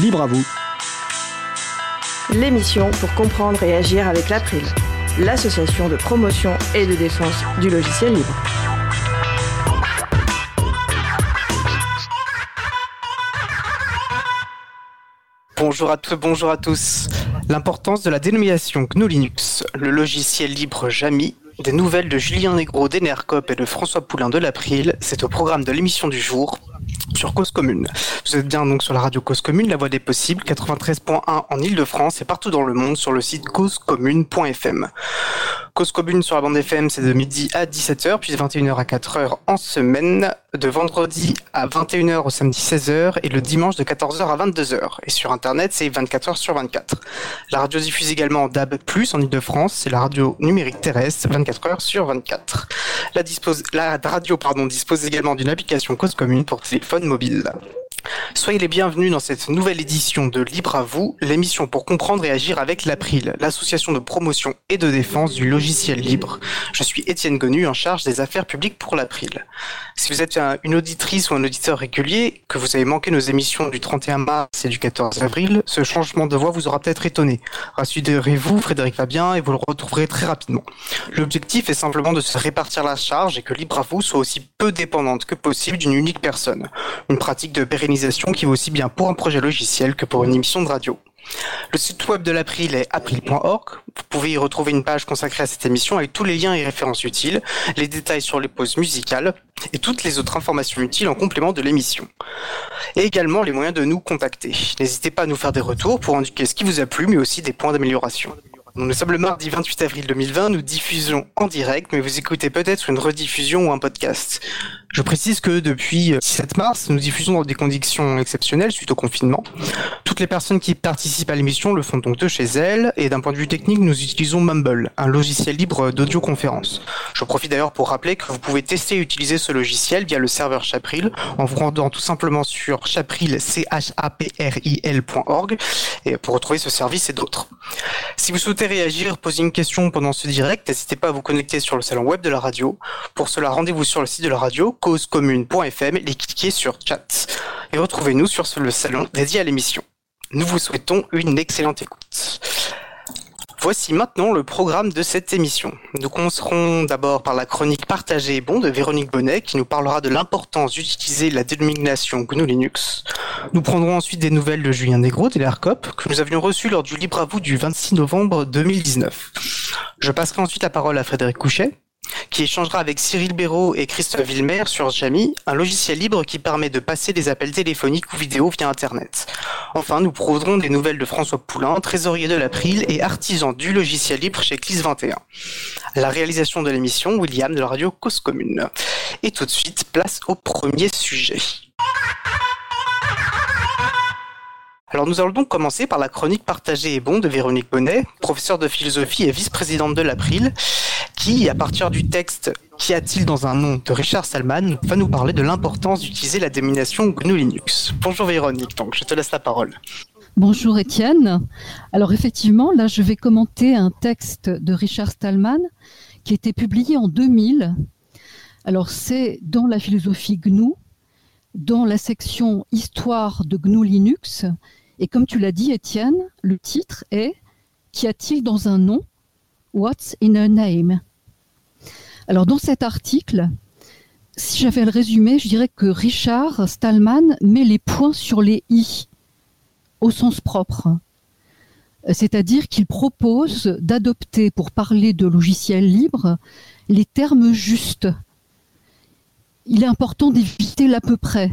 Libre à vous. L'émission pour comprendre et agir avec l'April, l'association de promotion et de défense du logiciel libre. Bonjour à tous, bonjour à tous. L'importance de la dénomination GNU Linux, le logiciel libre Jamy, des nouvelles de Julien Negro d'Enercop et de François Poulain de l'April, c'est au programme de l'émission du jour sur Cause Commune. Vous êtes bien donc sur la radio Cause Commune, la voix des possibles, 93.1 en Ile-de-France et partout dans le monde sur le site causecommune.fm. Cause Commune sur la bande FM, c'est de midi à 17h, puis de 21h à 4h en semaine, de vendredi à 21h au samedi 16h et le dimanche de 14h à 22h. Et sur Internet, c'est 24h sur 24. La radio diffuse également en DAB+, en Ile-de-France, c'est la radio numérique terrestre, 24h sur 24. La, dispose, la radio pardon, dispose également d'une application Cause Commune pour téléphone mobile. Soyez les bienvenus dans cette nouvelle édition de Libre à vous, l'émission pour comprendre et agir avec l'April, l'association de promotion et de défense du logiciel libre. Je suis Étienne Gonu, en charge des affaires publiques pour l'April. Si vous êtes une auditrice ou un auditeur régulier, que vous avez manqué nos émissions du 31 mars et du 14 avril, ce changement de voix vous aura peut-être étonné. Rassurez-vous, Frédéric Fabien, et vous le retrouverez très rapidement. L'objectif est simplement de se répartir la charge et que Libre à vous soit aussi peu dépendante que possible d'une unique personne. Une pratique de qui vaut aussi bien pour un projet logiciel que pour une émission de radio. Le site web de l'April est april.org. Vous pouvez y retrouver une page consacrée à cette émission avec tous les liens et références utiles, les détails sur les pauses musicales et toutes les autres informations utiles en complément de l'émission. Et également les moyens de nous contacter. N'hésitez pas à nous faire des retours pour indiquer ce qui vous a plu, mais aussi des points d'amélioration. Nous sommes le mardi 28 avril 2020, nous diffusons en direct, mais vous écoutez peut-être une rediffusion ou un podcast. Je précise que depuis 17 mars, nous diffusons dans des conditions exceptionnelles suite au confinement. Toutes les personnes qui participent à l'émission le font donc de chez elles, et d'un point de vue technique, nous utilisons Mumble, un logiciel libre d'audioconférence. Je profite d'ailleurs pour rappeler que vous pouvez tester et utiliser ce logiciel via le serveur Chapril, en vous rendant tout simplement sur chapril, c et pour retrouver ce service et d'autres. Si vous souhaitez réagir, poser une question pendant ce direct, n'hésitez pas à vous connecter sur le salon web de la radio. Pour cela, rendez-vous sur le site de la radio, causecommune.fm et cliquez sur chat. Et retrouvez-nous sur le salon dédié à l'émission. Nous vous souhaitons une excellente écoute. Voici maintenant le programme de cette émission. Nous commencerons d'abord par la chronique partagée et bon de Véronique Bonnet qui nous parlera de l'importance d'utiliser la dénomination GNU Linux. Nous prendrons ensuite des nouvelles de Julien Negro de l'ERCOP que nous avions reçu lors du Libre à vous du 26 novembre 2019. Je passerai ensuite la parole à Frédéric Couchet qui échangera avec Cyril Béraud et Christophe Villemer sur Jamy, un logiciel libre qui permet de passer des appels téléphoniques ou vidéo via Internet. Enfin, nous prendrons des nouvelles de François Poulain, trésorier de l'April et artisan du logiciel libre chez CLIS 21. La réalisation de l'émission, William de la radio Cause Commune. Et tout de suite, place au premier sujet. Alors nous allons donc commencer par la chronique partagée et bon de Véronique Bonnet, professeure de philosophie et vice-présidente de l'April, qui, à partir du texte Qu'y a-t-il dans un nom de Richard Salman, va nous parler de l'importance d'utiliser la dénomination GNU Linux. Bonjour Véronique, donc je te laisse la parole. Bonjour Étienne. Alors effectivement, là je vais commenter un texte de Richard Stallman qui a été publié en 2000. Alors c'est dans la philosophie GNU, dans la section Histoire de GNU Linux, et comme tu l'as dit, Étienne, le titre est Qu'y a-t-il dans un nom? What's in a name? Alors, dans cet article, si j'avais le résumer, je dirais que Richard Stallman met les points sur les i au sens propre. C'est-à-dire qu'il propose d'adopter, pour parler de logiciels libres, les termes justes. Il est important d'éviter l'à peu près.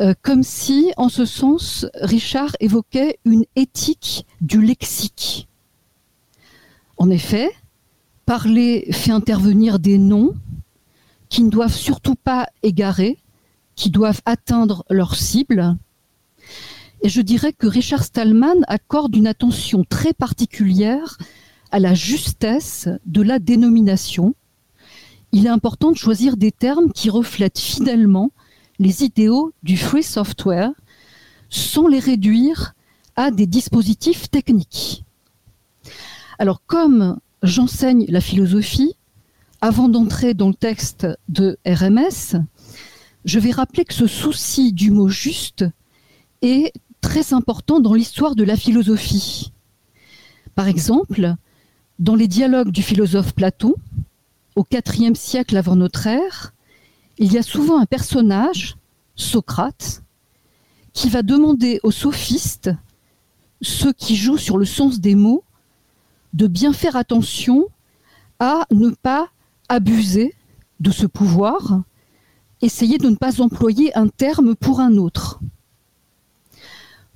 Euh, comme si, en ce sens, Richard évoquait une éthique du lexique. En effet, parler fait intervenir des noms qui ne doivent surtout pas égarer, qui doivent atteindre leur cible. Et je dirais que Richard Stallman accorde une attention très particulière à la justesse de la dénomination. Il est important de choisir des termes qui reflètent fidèlement les idéaux du free software sans les réduire à des dispositifs techniques. Alors comme j'enseigne la philosophie, avant d'entrer dans le texte de RMS, je vais rappeler que ce souci du mot juste est très important dans l'histoire de la philosophie. Par exemple, dans les dialogues du philosophe Platon, au IVe siècle avant notre ère, il y a souvent un personnage, Socrate, qui va demander aux sophistes, ceux qui jouent sur le sens des mots, de bien faire attention à ne pas abuser de ce pouvoir, essayer de ne pas employer un terme pour un autre.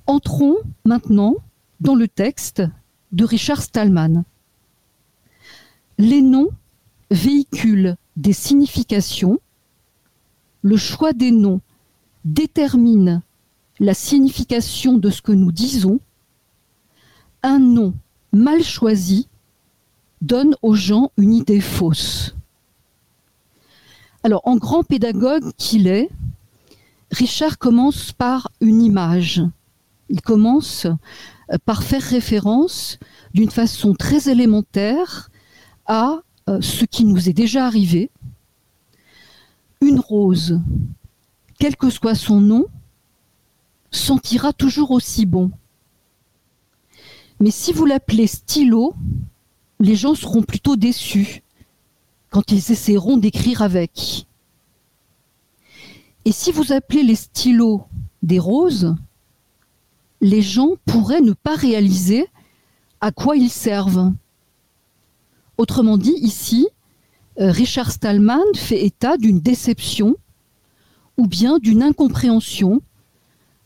Entrons maintenant dans le texte de Richard Stallman. Les noms véhiculent des significations. Le choix des noms détermine la signification de ce que nous disons. Un nom mal choisi donne aux gens une idée fausse. Alors, en grand pédagogue qu'il est, Richard commence par une image. Il commence euh, par faire référence d'une façon très élémentaire à euh, ce qui nous est déjà arrivé. Une rose, quel que soit son nom, sentira toujours aussi bon. Mais si vous l'appelez stylo, les gens seront plutôt déçus quand ils essaieront d'écrire avec. Et si vous appelez les stylos des roses, les gens pourraient ne pas réaliser à quoi ils servent. Autrement dit, ici, Richard Stallman fait état d'une déception ou bien d'une incompréhension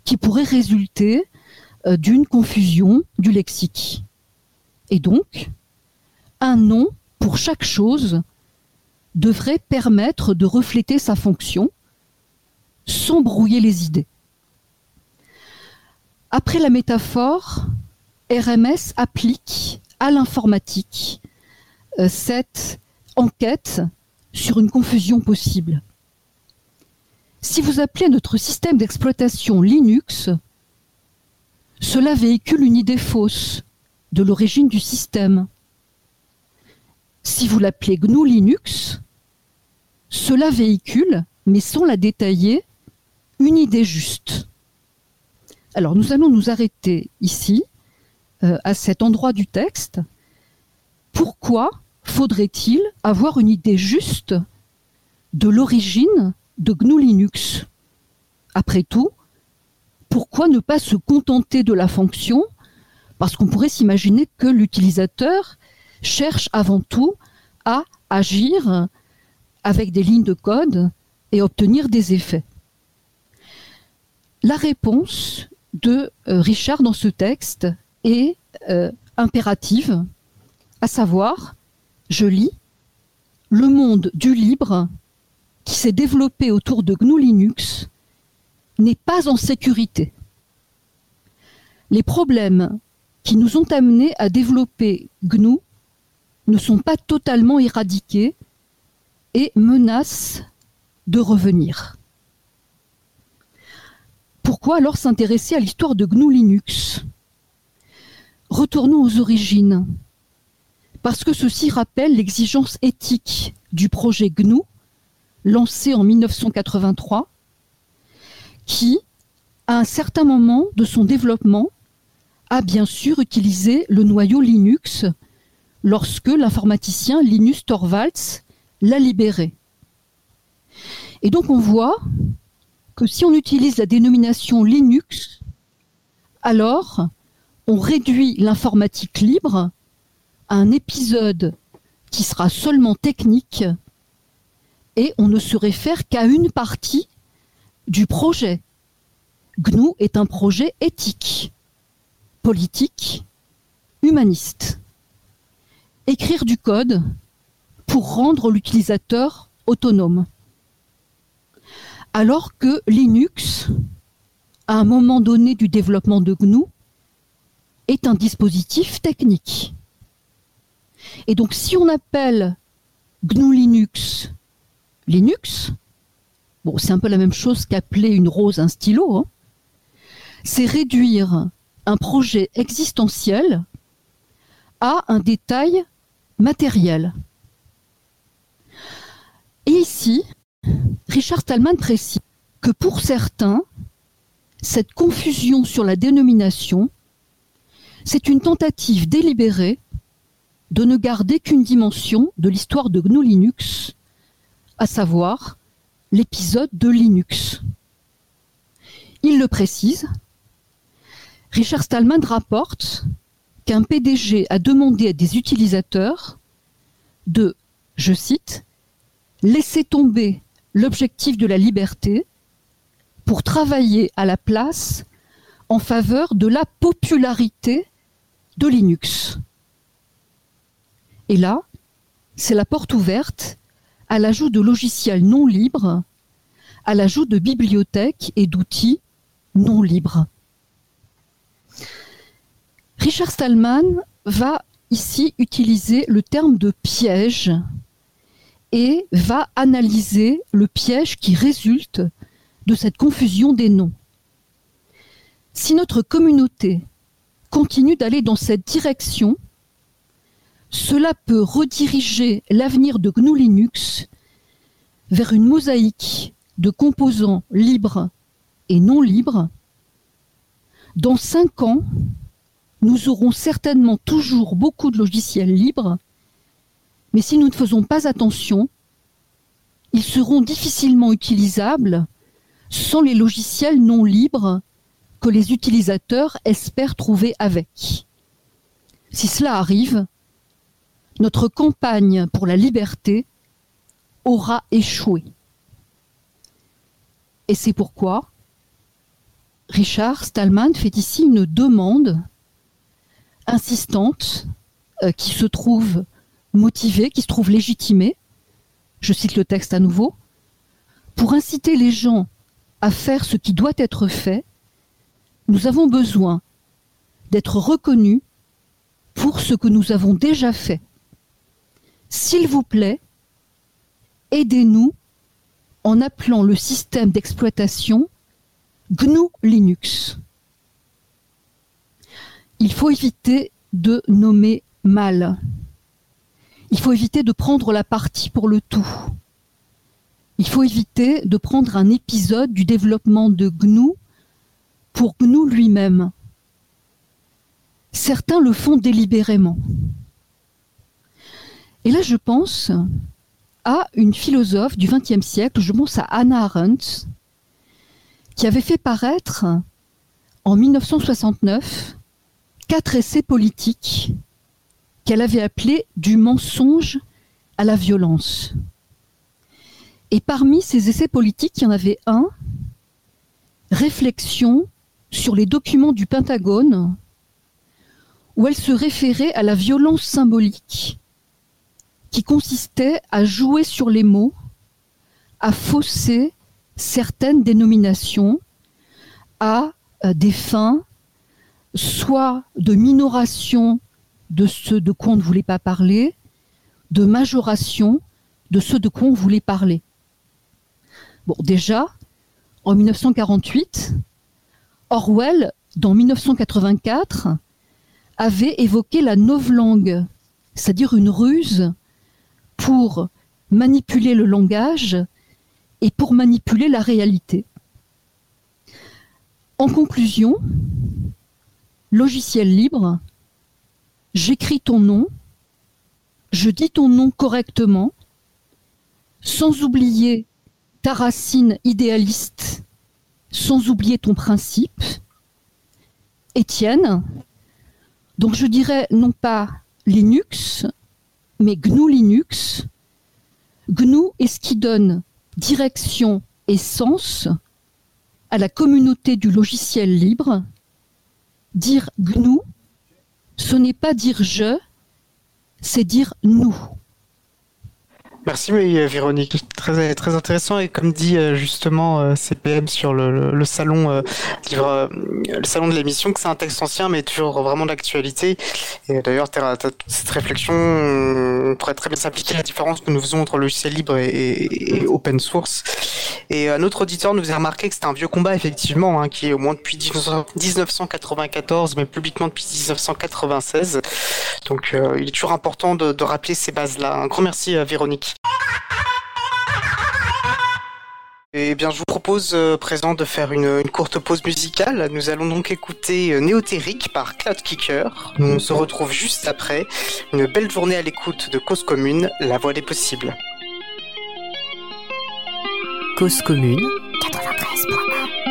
qui pourrait résulter euh, d'une confusion du lexique. Et donc, un nom pour chaque chose devrait permettre de refléter sa fonction sans brouiller les idées. Après la métaphore, RMS applique à l'informatique euh, cette enquête sur une confusion possible. Si vous appelez notre système d'exploitation Linux, cela véhicule une idée fausse de l'origine du système. Si vous l'appelez GNU Linux, cela véhicule, mais sans la détailler, une idée juste. Alors nous allons nous arrêter ici, euh, à cet endroit du texte. Pourquoi faudrait-il avoir une idée juste de l'origine de GNU Linux Après tout, pourquoi ne pas se contenter de la fonction? Parce qu'on pourrait s'imaginer que l'utilisateur cherche avant tout à agir avec des lignes de code et obtenir des effets. La réponse de euh, Richard dans ce texte est euh, impérative, à savoir, je lis, le monde du libre qui s'est développé autour de GNU Linux n'est pas en sécurité. Les problèmes qui nous ont amenés à développer GNU ne sont pas totalement éradiqués et menacent de revenir. Pourquoi alors s'intéresser à l'histoire de GNU Linux Retournons aux origines, parce que ceci rappelle l'exigence éthique du projet GNU, lancé en 1983, qui, à un certain moment de son développement, a bien sûr utilisé le noyau Linux lorsque l'informaticien Linus Torvalds l'a libéré. Et donc on voit que si on utilise la dénomination Linux, alors on réduit l'informatique libre un épisode qui sera seulement technique et on ne se réfère qu'à une partie du projet. GNU est un projet éthique, politique, humaniste. Écrire du code pour rendre l'utilisateur autonome alors que Linux, à un moment donné du développement de GNU, est un dispositif technique. Et donc si on appelle GNU Linux Linux, c'est un peu la même chose qu'appeler une rose un stylo, hein, c'est réduire un projet existentiel à un détail matériel. Et ici, Richard Stallman précise que pour certains, cette confusion sur la dénomination, c'est une tentative délibérée de ne garder qu'une dimension de l'histoire de GNU Linux, à savoir l'épisode de Linux. Il le précise, Richard Stallman rapporte qu'un PDG a demandé à des utilisateurs de, je cite, laisser tomber l'objectif de la liberté pour travailler à la place en faveur de la popularité de Linux. Et là, c'est la porte ouverte à l'ajout de logiciels non libres, à l'ajout de bibliothèques et d'outils non libres. Richard Stallman va ici utiliser le terme de piège et va analyser le piège qui résulte de cette confusion des noms. Si notre communauté continue d'aller dans cette direction, cela peut rediriger l'avenir de GNU Linux vers une mosaïque de composants libres et non libres. Dans cinq ans, nous aurons certainement toujours beaucoup de logiciels libres, mais si nous ne faisons pas attention, ils seront difficilement utilisables sans les logiciels non libres que les utilisateurs espèrent trouver avec. Si cela arrive, notre campagne pour la liberté aura échoué. Et c'est pourquoi Richard Stallman fait ici une demande insistante euh, qui se trouve motivée, qui se trouve légitimée, je cite le texte à nouveau, pour inciter les gens à faire ce qui doit être fait, nous avons besoin d'être reconnus pour ce que nous avons déjà fait. S'il vous plaît, aidez-nous en appelant le système d'exploitation GNU Linux. Il faut éviter de nommer mal. Il faut éviter de prendre la partie pour le tout. Il faut éviter de prendre un épisode du développement de GNU pour GNU lui-même. Certains le font délibérément. Et là, je pense à une philosophe du XXe siècle, je pense à Anna Arendt, qui avait fait paraître en 1969 quatre essais politiques qu'elle avait appelés Du mensonge à la violence. Et parmi ces essais politiques, il y en avait un, Réflexion sur les documents du Pentagone, où elle se référait à la violence symbolique qui consistait à jouer sur les mots, à fausser certaines dénominations à euh, des fins soit de minoration de ce de quoi on ne voulait pas parler, de majoration de ce de quoi on voulait parler. Bon, déjà, en 1948, Orwell, dans 1984, avait évoqué la novlangue, c'est-à-dire une ruse pour manipuler le langage et pour manipuler la réalité. En conclusion, logiciel libre, j'écris ton nom, je dis ton nom correctement, sans oublier ta racine idéaliste, sans oublier ton principe. Étienne, donc je dirais non pas Linux, mais GNU Linux. GNU est ce qui donne direction et sens à la communauté du logiciel libre. Dire GNU, ce n'est pas dire je, c'est dire nous. Merci euh, Véronique, très intéressant. Et comme dit euh, justement euh, CPM sur le, salon livre, le salon de l'émission que c'est un texte ancien mais toujours vraiment d'actualité. Et d'ailleurs cette réflexion on pourrait très bien s'appliquer à la différence que nous faisons entre logiciel libre et, open source. Et un autre auditeur nous a remarqué que c'était un vieux combat effectivement hein, qui est au moins depuis 1994 mais publiquement depuis 1996 donc il est toujours important de, de rappeler ces bases là un grand merci à Véronique Eh bien, je vous propose euh, présent de faire une, courte pause musicale. Nous allons donc écouter euh, Néotérique par Cloud Kicker. On se retrouve juste après. Une belle journée à l'écoute de Cause Commune, la voie des possibles. Cause Commune 93.1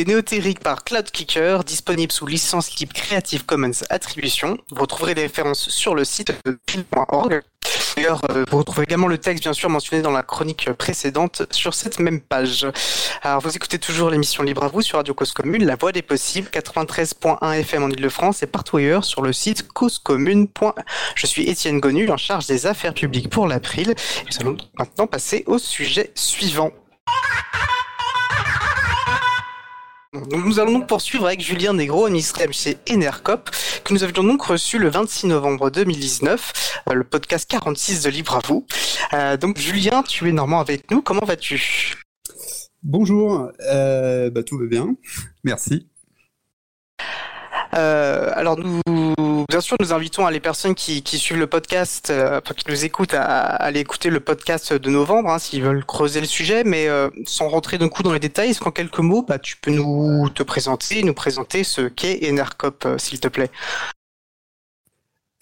d'écouter Néotérique par Cloud Kicker, disponible sous licence libre Creative Commons Attribution. Vous retrouverez les références sur le site pile.org. D'ailleurs, euh, vous retrouvez également le texte, bien sûr, mentionné dans la chronique précédente sur cette même page. Alors, vous écoutez toujours l'émission Libre à vous sur Radio Cause Commune, La Voix des Possibles, 93.1 FM en Ile-de-France et partout ailleurs sur le site causecommune. Je suis Étienne Gonu, en charge des affaires publiques pour l'April. Nous allons maintenant passer au sujet suivant nous allons donc poursuivre avec Julien Negro, administrateur chez Enercop, que nous avions donc reçu le 26 novembre 2019, euh, le podcast 46 de Libre à vous. Euh, donc Julien, tu es normalement avec nous, comment vas-tu? Bonjour, euh, bah, tout va bien, merci. Euh, alors nous, bien sûr, nous invitons les personnes qui, suivent le podcast, euh, qui nous écoutent, à, aller écouter le podcast de novembre, hein, s'ils veulent creuser le sujet. Mais euh, sans rentrer d'un coup dans les détails, est-ce qu'en quelques mots, bah, tu peux nous te présenter, nous présenter ce qu'est Enercop, s'il te plaît?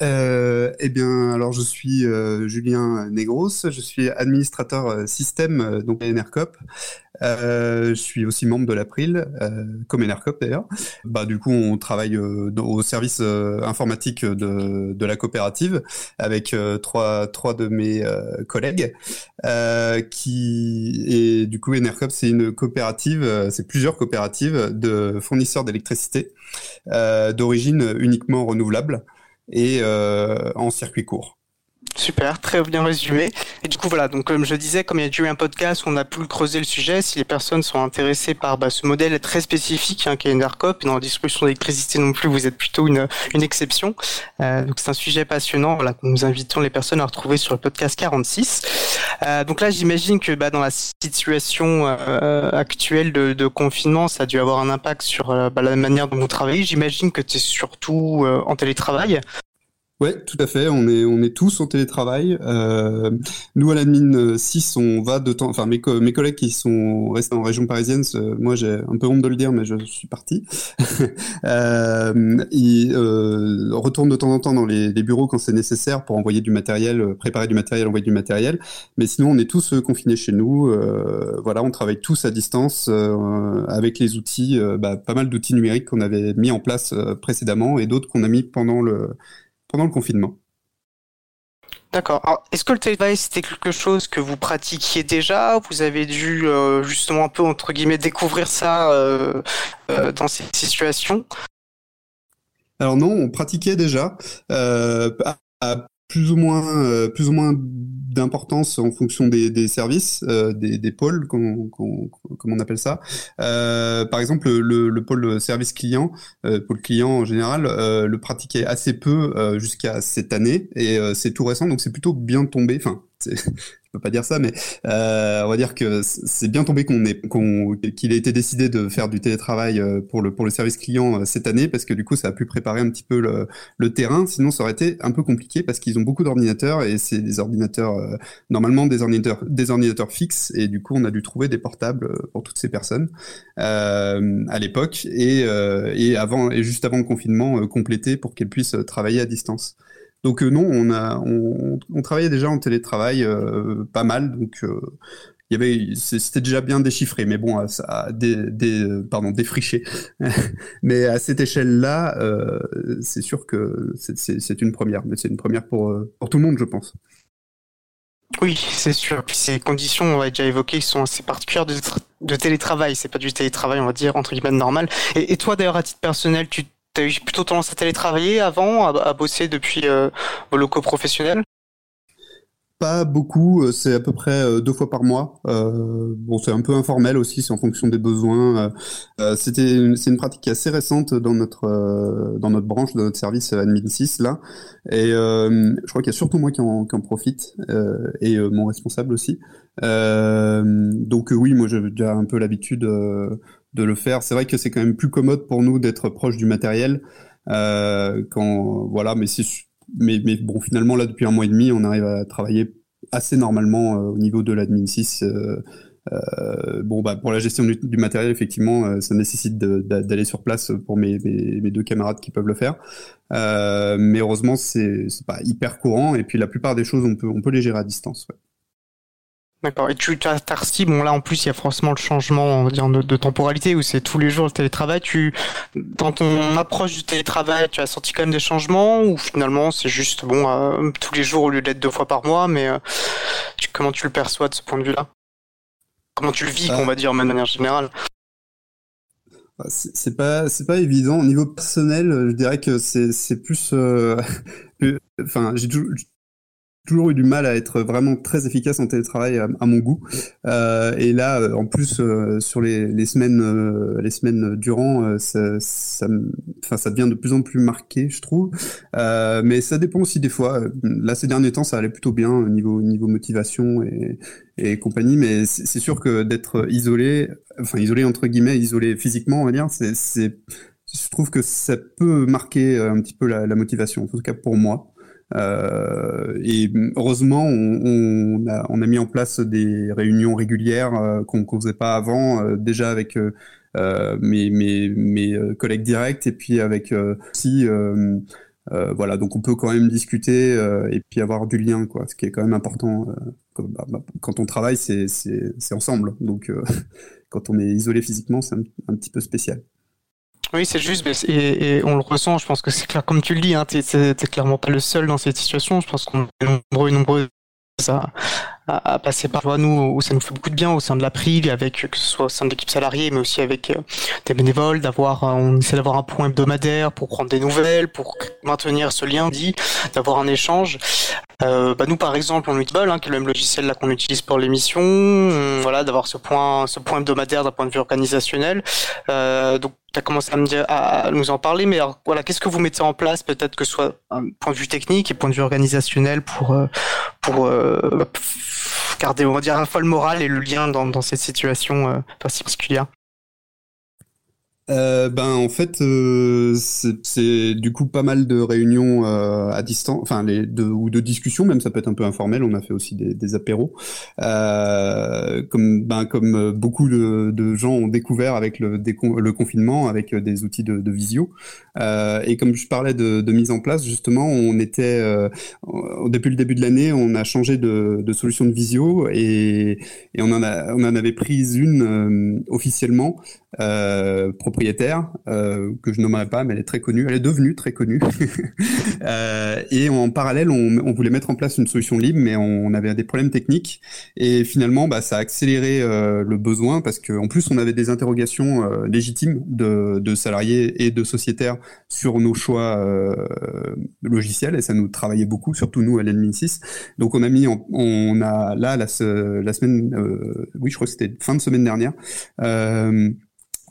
Euh, eh bien, alors je suis euh, Julien Negros, je suis administrateur euh, système euh, donc à Enercop. je suis aussi membre de l'April, comme Enercop d'ailleurs. Bah, du coup, on travaille au service informatique de, de, la coopérative avec trois, trois de mes collègues. qui et du coup, Enercop, c'est une coopérative, c'est plusieurs coopératives de fournisseurs d'électricité d'origine uniquement renouvelable et euh, en circuit court. Super, très bien résumé. Et du coup, voilà, donc comme je disais, comme il y a eu un podcast, on a pu creuser le sujet. Si les personnes sont intéressées par bah, ce modèle très spécifique hein, qui est Enercop, et dans la distribution d'électricité non plus, vous êtes plutôt une, exception. Euh, donc c'est un sujet passionnant voilà, nous invitons les personnes à retrouver sur le podcast 46. Euh, donc là, j'imagine que bah, dans la situation euh, actuelle de, de, confinement, ça a dû avoir un impact sur bah, la manière dont vous travaillez. J'imagine que es surtout en télétravail. Ouais, tout à fait. On est on est tous en télétravail. Euh, nous à l'admin 6, on va de temps. Enfin, mes, mes collègues qui sont restés en région parisienne, moi j'ai un peu honte de le dire, mais je suis parti. euh, ils euh, retournent de temps en temps dans les, les bureaux quand c'est nécessaire pour envoyer du matériel, préparer du matériel, envoyer du matériel. Mais sinon, on est tous euh, confinés chez nous. Euh, voilà, on travaille tous à distance euh, avec les outils, bah, pas mal d'outils numériques qu'on avait mis en place précédemment et d'autres qu'on a mis pendant le pendant le confinement. D'accord. Est-ce que le télétravail c'était quelque chose que vous pratiquiez déjà Vous avez dû euh, justement un peu entre guillemets découvrir ça euh, euh, dans ces situations? Alors non, on pratiquait déjà plus ou moins plus ou moins d'importance en fonction des, services euh, des, pôles comme on appelle ça. Euh, par exemple le, le, pôle service client euh, pôle client en général le pratiquait assez peu jusqu'à cette année et c'est tout récent donc c'est plutôt bien tombé je peux pas dire ça, mais euh, on va dire que c'est bien tombé qu'on ait qu'il ait été décidé de faire du télétravail euh, pour le pour le service client euh, cette année parce que du coup ça a pu préparer un petit peu le, terrain. Sinon ça aurait été un peu compliqué parce qu'ils ont beaucoup d'ordinateurs et c'est des ordinateurs normalement des ordinateurs des ordinateurs fixes et du coup on a dû trouver des portables pour toutes ces personnes à l'époque et et avant et juste avant le confinement complété pour qu'elles puissent travailler à distance. Donc euh, non, on a on, on, travaillait déjà en télétravail euh, pas mal, donc euh, il y avait c'était déjà bien déchiffré, mais bon, ça des, des pardon défriché. mais à cette échelle-là, c'est sûr que c'est une première, mais c'est une première pour pour tout le monde, je pense. Oui, c'est sûr. Puis ces conditions, on l'a déjà évoqué, sont assez particulières de, de télétravail. C'est pas du télétravail, on va dire entre guillemets normal. Et, et toi, d'ailleurs, à titre personnel, tu T'as eu plutôt tendance à télétravailler avant, à, bosser depuis euh, locaux professionnels? Pas beaucoup, euh, c'est à peu près euh, deux fois par mois. Euh, bon, c'est un peu informel aussi, c'est en fonction des besoins. C'était, c'est une pratique assez récente dans notre dans notre branche, dans notre service admin 6 là. Et je crois qu'il y a surtout moi qui en, qui en profite et mon responsable aussi. donc oui, moi j'ai déjà un peu l'habitude de le faire. C'est vrai que c'est quand même plus commode pour nous d'être proche du matériel. Euh, quand voilà, mais c'est mais, bon, finalement là depuis un mois et demi, on arrive à travailler assez normalement euh, au niveau de l'admin 6. Euh, bon, bah, pour la gestion du, matériel, effectivement, ça nécessite d'aller sur place pour mes, deux camarades qui peuvent le faire. Mais heureusement, c'est pas hyper courant. Et puis, la plupart des choses, on peut, on peut les gérer à distance. D'accord. Et tu as Tarsi, bon là en plus il y a forcément le changement on va dire, de, de, temporalité où c'est tous les jours le télétravail. Tu, dans ton approche du télétravail, tu as senti quand même des changements ou finalement c'est juste bon euh, tous les jours au lieu d'être deux fois par mois, mais euh, tu, comment tu le perçois de ce point de vue-là? Comment tu le vis, on va dire, de manière générale? Bah, c'est pas c'est pas évident au niveau personnel je dirais que c'est c'est plus euh, enfin j'ai toujours eu du mal à être vraiment très efficace en télétravail à, mon goût. Euh, et là, euh, en plus, euh, sur les, semaines, les semaines durant, ça, ça, devient de plus en plus marqué, je trouve. mais ça dépend aussi des fois. Là, ces derniers temps, ça allait plutôt bien au niveau, niveau motivation et, compagnie. Mais c'est sûr que d'être isolé, enfin isolé entre guillemets, isolé physiquement, on va dire, c'est je trouve que ça peut marquer un petit peu la motivation, en tout cas pour moi. Euh, et heureusement, on, a, mis en place des réunions régulières euh, qu'on ne faisait pas avant, euh, déjà avec mes, collègues directs et puis avec aussi voilà, donc on peut quand même discuter et puis avoir du lien, quoi, ce qui est quand même important. Bah, bah, quand on travaille, c'est ensemble. Donc, quand on est isolé physiquement, c'est un, petit peu spécial. Oui, c'est juste, et, on le ressent, je pense que c'est clair, comme tu le dis, hein, t'es clairement pas le seul dans cette situation, je pense qu'on est nombreux et nombreux à, à, passer par toi, nous, où ça nous fait beaucoup de bien au sein de l'April, avec, que ce soit au sein de l'équipe salariée, mais aussi avec euh, des bénévoles, d'avoir, euh, on essaie d'avoir un point hebdomadaire pour prendre des nouvelles, pour maintenir ce lien dit, d'avoir un échange. Euh, bah nous, par exemple, on utilise hein, qui est le même logiciel là qu'on utilise pour l'émission, voilà, d'avoir ce point, ce point hebdomadaire d'un point de vue organisationnel. Euh, donc, tu as commencé à, me dire, à nous en parler, mais alors, voilà, qu'est-ce que vous mettez en place, peut-être que ce soit un point de vue technique et point de vue organisationnel pour, euh, pour euh, garder, on va dire, un fois le moral et le lien dans, dans cette situation euh, particulière euh, ben en fait euh, c'est du coup pas mal de réunions euh, à distance, enfin les de, ou de discussions même ça peut être un peu informel. On a fait aussi des, des apéros, euh, comme ben comme beaucoup de, gens ont découvert avec le, le confinement avec des outils de, de visio. Euh, et comme je parlais de, de, mise en place justement, on était depuis le début de l'année, on a changé de, de solution de visio et, et on en a on en avait pris une officiellement euh, propriétaire euh, que je nommerai pas, mais elle est très connue. Elle est devenue très connue. euh, et en parallèle, on, voulait mettre en place une solution libre, mais on, avait des problèmes techniques. Et finalement, bah, ça a accéléré euh, le besoin parce qu'en plus, on avait des interrogations légitimes de, salariés et de sociétaires sur nos choix logiciels, et ça nous travaillait beaucoup, surtout nous à l'Admin 6. Donc, on a mis, en, on a là la, semaine, oui, je crois que c'était fin de semaine dernière.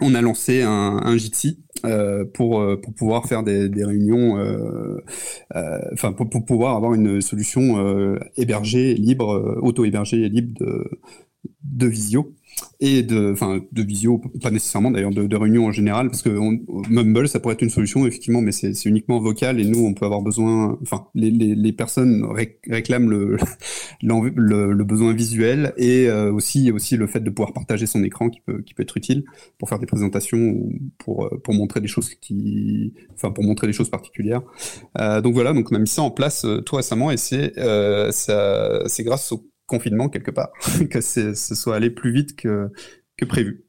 On a lancé un, Jitsi euh, pour euh, pour pouvoir faire des, réunions, euh, pour, pour, pouvoir avoir une solution hébergée libre, auto hébergée libre de de visio et de, enfin, de visio, pas nécessairement d'ailleurs, de, réunion en général, parce que Mumble, ça pourrait être une solution effectivement, mais c'est uniquement vocal et nous, on peut avoir besoin, enfin, les, les, personnes réclament le, le, besoin visuel et euh, aussi aussi le fait de pouvoir partager son écran qui peut qui peut être utile pour faire des présentations ou pour euh, pour montrer des choses qui, enfin, pour montrer des choses particulières. Euh, donc voilà, donc on a mis ça en place tout récemment et c'est c'est grâce au confinement quelque part, que ce soit allé plus vite que, que prévu.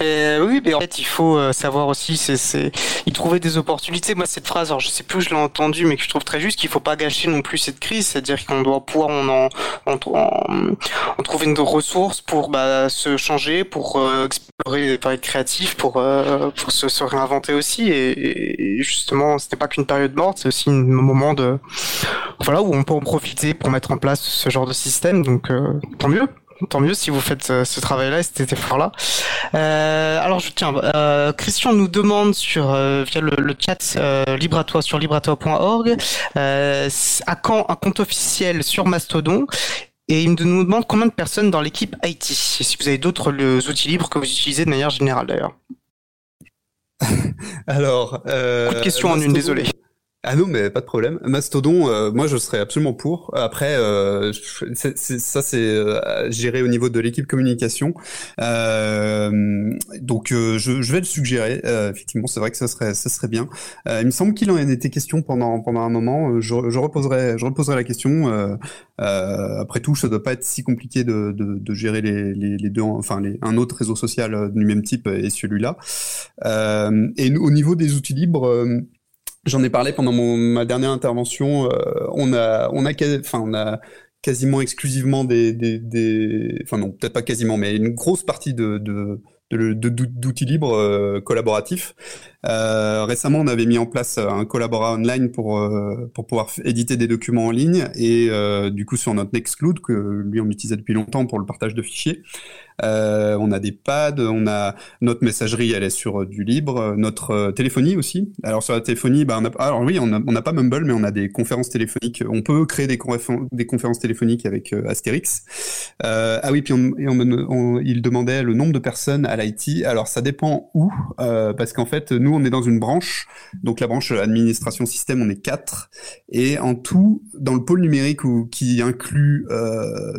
Euh, oui, mais en fait, il faut euh, savoir aussi, c'est, il trouvait des opportunités. Moi, cette phrase, alors je sais plus où je l'ai entendue, mais que je trouve très juste, qu'il faut pas gâcher non plus cette crise, c'est-à-dire qu'on doit pouvoir en, en, en, trouver une ressource pour bah, se changer, pour euh, explorer, pour être créatif, pour, euh, pour se, se, réinventer aussi. Et, et justement, c'était pas qu'une période morte, c'est aussi un moment de, voilà, où on peut en profiter pour mettre en place ce genre de système. Donc, tant mieux tant mieux si vous faites euh, ce travail-là et cet effort-là. Euh, alors, je tiens, euh, Christian nous demande sur euh, via le, le chat euh, libre à toi sur libreatois.org à quand un compte officiel sur Mastodon et il nous demande combien de personnes dans l'équipe IT. Et si vous avez d'autres outils libres que vous utilisez de manière générale d'ailleurs. Alors, euh, Beaucoup de questions en une, désolé. Ah non, mais pas de problème. Mastodon, euh, moi je serais absolument pour. Après, euh, ça c'est euh, géré au niveau de l'équipe communication. Euh, donc je, je, vais le suggérer. effectivement, c'est vrai que ça serait ça serait bien. il me semble qu'il en été question pendant pendant un moment. Je, je reposerai je reposerai la question. après tout, ça doit pas être si compliqué de, de, de gérer les, les, les, deux, enfin les, un autre réseau social du même type et celui-là. et au niveau des outils libres J'en ai parlé pendant mon, ma dernière intervention. Euh, on a, on a, enfin, on a quasiment exclusivement des, des, enfin non, peut-être pas quasiment, mais une grosse partie de, de d'outils libres euh, collaboratifs. Euh, récemment, on avait mis en place un collaborat online pour euh, pour pouvoir éditer des documents en ligne et euh, du coup sur notre Nextcloud que lui on utilisait depuis longtemps pour le partage de fichiers. on a des pads, on a notre messagerie, elle est sur du libre, notre téléphonie aussi. Alors sur la téléphonie, bah, on alors oui, on n'a pas Mumble, mais on a des conférences téléphoniques. On peut créer des, des conférences téléphoniques avec Astérix. ah oui, puis on, il demandait le nombre de personnes à l'IT. Alors ça dépend où, parce qu'en fait, nous, on est dans une branche, donc la branche administration système, on est quatre, et en tout, dans le pôle numérique qui inclut euh,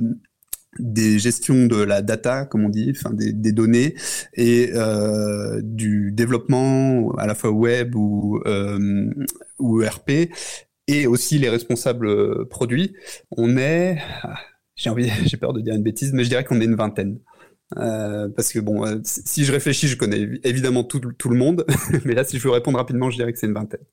des gestions de la data, comme on dit, des, données et euh, du développement à la fois web ou euh, ou ERP et aussi les responsables produits. On est, j'ai envie, j'ai peur de dire une bêtise, mais je dirais qu'on est une vingtaine. Parce que bon, si je réfléchis, je connais évidemment tout, tout le monde, mais là, si je veux répondre rapidement, je dirais que c'est une vingtaine.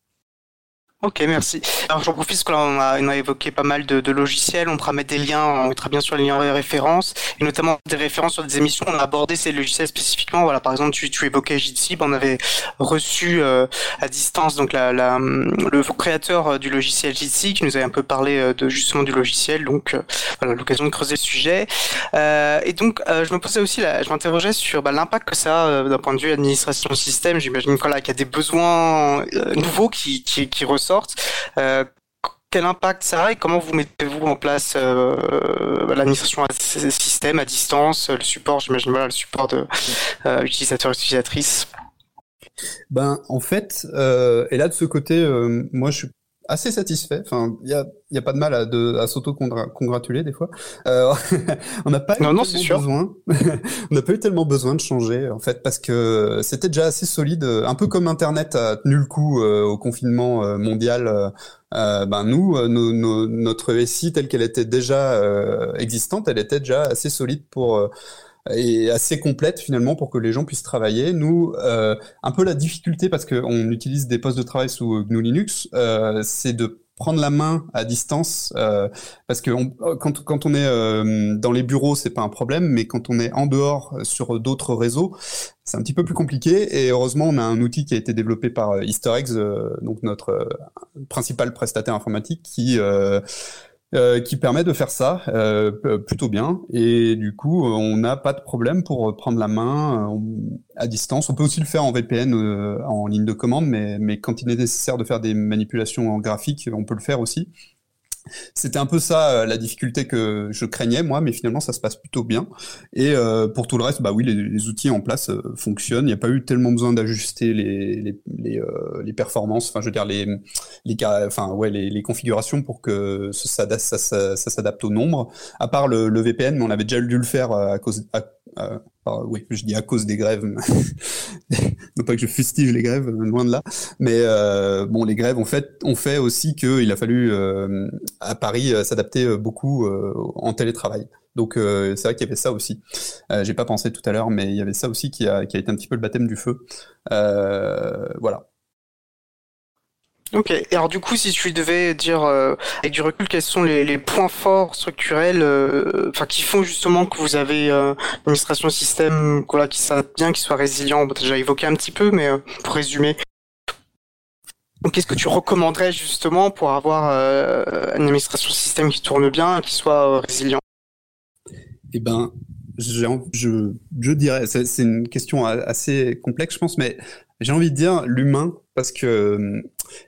Ok, merci. Alors j'en profite parce qu'on a, on a évoqué pas mal de, de, logiciels, on pourra mettre des liens, on mettra bien sûr les liens de références, et notamment des références sur des émissions, on a abordé ces logiciels spécifiquement, voilà, par exemple tu, tu évoquais Jitsi, on avait reçu euh, à distance donc la, la, le créateur euh, du logiciel Jitsi qui nous avait un peu parlé euh, de justement du logiciel, donc voilà, l'occasion de creuser le sujet. Euh, et donc je me posais aussi, là, je m'interrogeais sur bah, l'impact que ça a d'un point de vue administration système, j'imagine voilà, qu'il y a des besoins nouveaux qui, qui, qui ressortent euh, quel impact ça a et comment vous mettez-vous en place euh, l'administration à système à distance, le support, j'imagine le support de euh, utilisateurs et utilisatrices? Ben, en fait, et là de ce côté, moi je suis assez satisfait. Enfin, il y a, y a pas de mal à, de, à s'auto-congratuler des fois. Euh, on n'a pas eu non, tellement besoin. on n'a pas eu tellement besoin de changer en fait parce que c'était déjà assez solide. Un peu comme Internet a tenu le coup euh, au confinement euh, mondial. ben nous, notre SI telle qu'elle était déjà existante, elle était déjà assez solide pour et assez complète finalement pour que les gens puissent travailler. Nous, euh, un peu la difficulté parce qu'on utilise des postes de travail sous GNU Linux, euh, c'est de prendre la main à distance euh, parce que quand, quand on est euh, dans les bureaux c'est pas un problème mais quand on est en dehors euh, sur d'autres réseaux c'est un petit peu plus compliqué et heureusement on a un outil qui a été développé par euh, Easter Eggs donc notre principal prestataire informatique qui euh, qui permet de faire ça euh, plutôt bien. Et du coup, on n'a pas de problème pour prendre la main euh, à distance. On peut aussi le faire en VPN en ligne de commande, mais, mais quand il est nécessaire de faire des manipulations en graphique, on peut le faire aussi. C'était un peu ça euh, la difficulté que je craignais moi, mais finalement ça se passe plutôt bien. Et euh, pour tout le reste, bah oui, les, outils en place euh, fonctionnent. Il n'y a pas eu tellement besoin d'ajuster les performances, je veux les configurations pour que ça, s'adapte au nombre. À part le, VPN, mais on avait déjà dû le faire à cause oui, je dis à cause des grèves, non pas que je fustige les grèves, loin de là, mais euh, bon, les grèves ont fait, ont fait aussi qu'il a fallu euh, à Paris euh, s'adapter beaucoup en télétravail. Donc c'est vrai qu'il y avait ça aussi. J'ai pas pensé tout à l'heure, mais il y avait ça aussi qui a été un petit peu le baptême du feu. voilà. Ok. Et alors du coup, si tu devais dire euh, avec du recul, quels sont les, les points forts structurels, euh, qui font justement que vous avez euh, une administration système, qui soit bien, qui soit résilient. On a déjà évoqué un petit peu, mais euh, pour résumer. Qu'est-ce que tu recommanderais justement pour avoir une administration système qui tourne bien, qui soit résilient? Eh ben, je, je dirais, c'est une question assez complexe, je pense, mais j'ai envie de dire l'humain parce que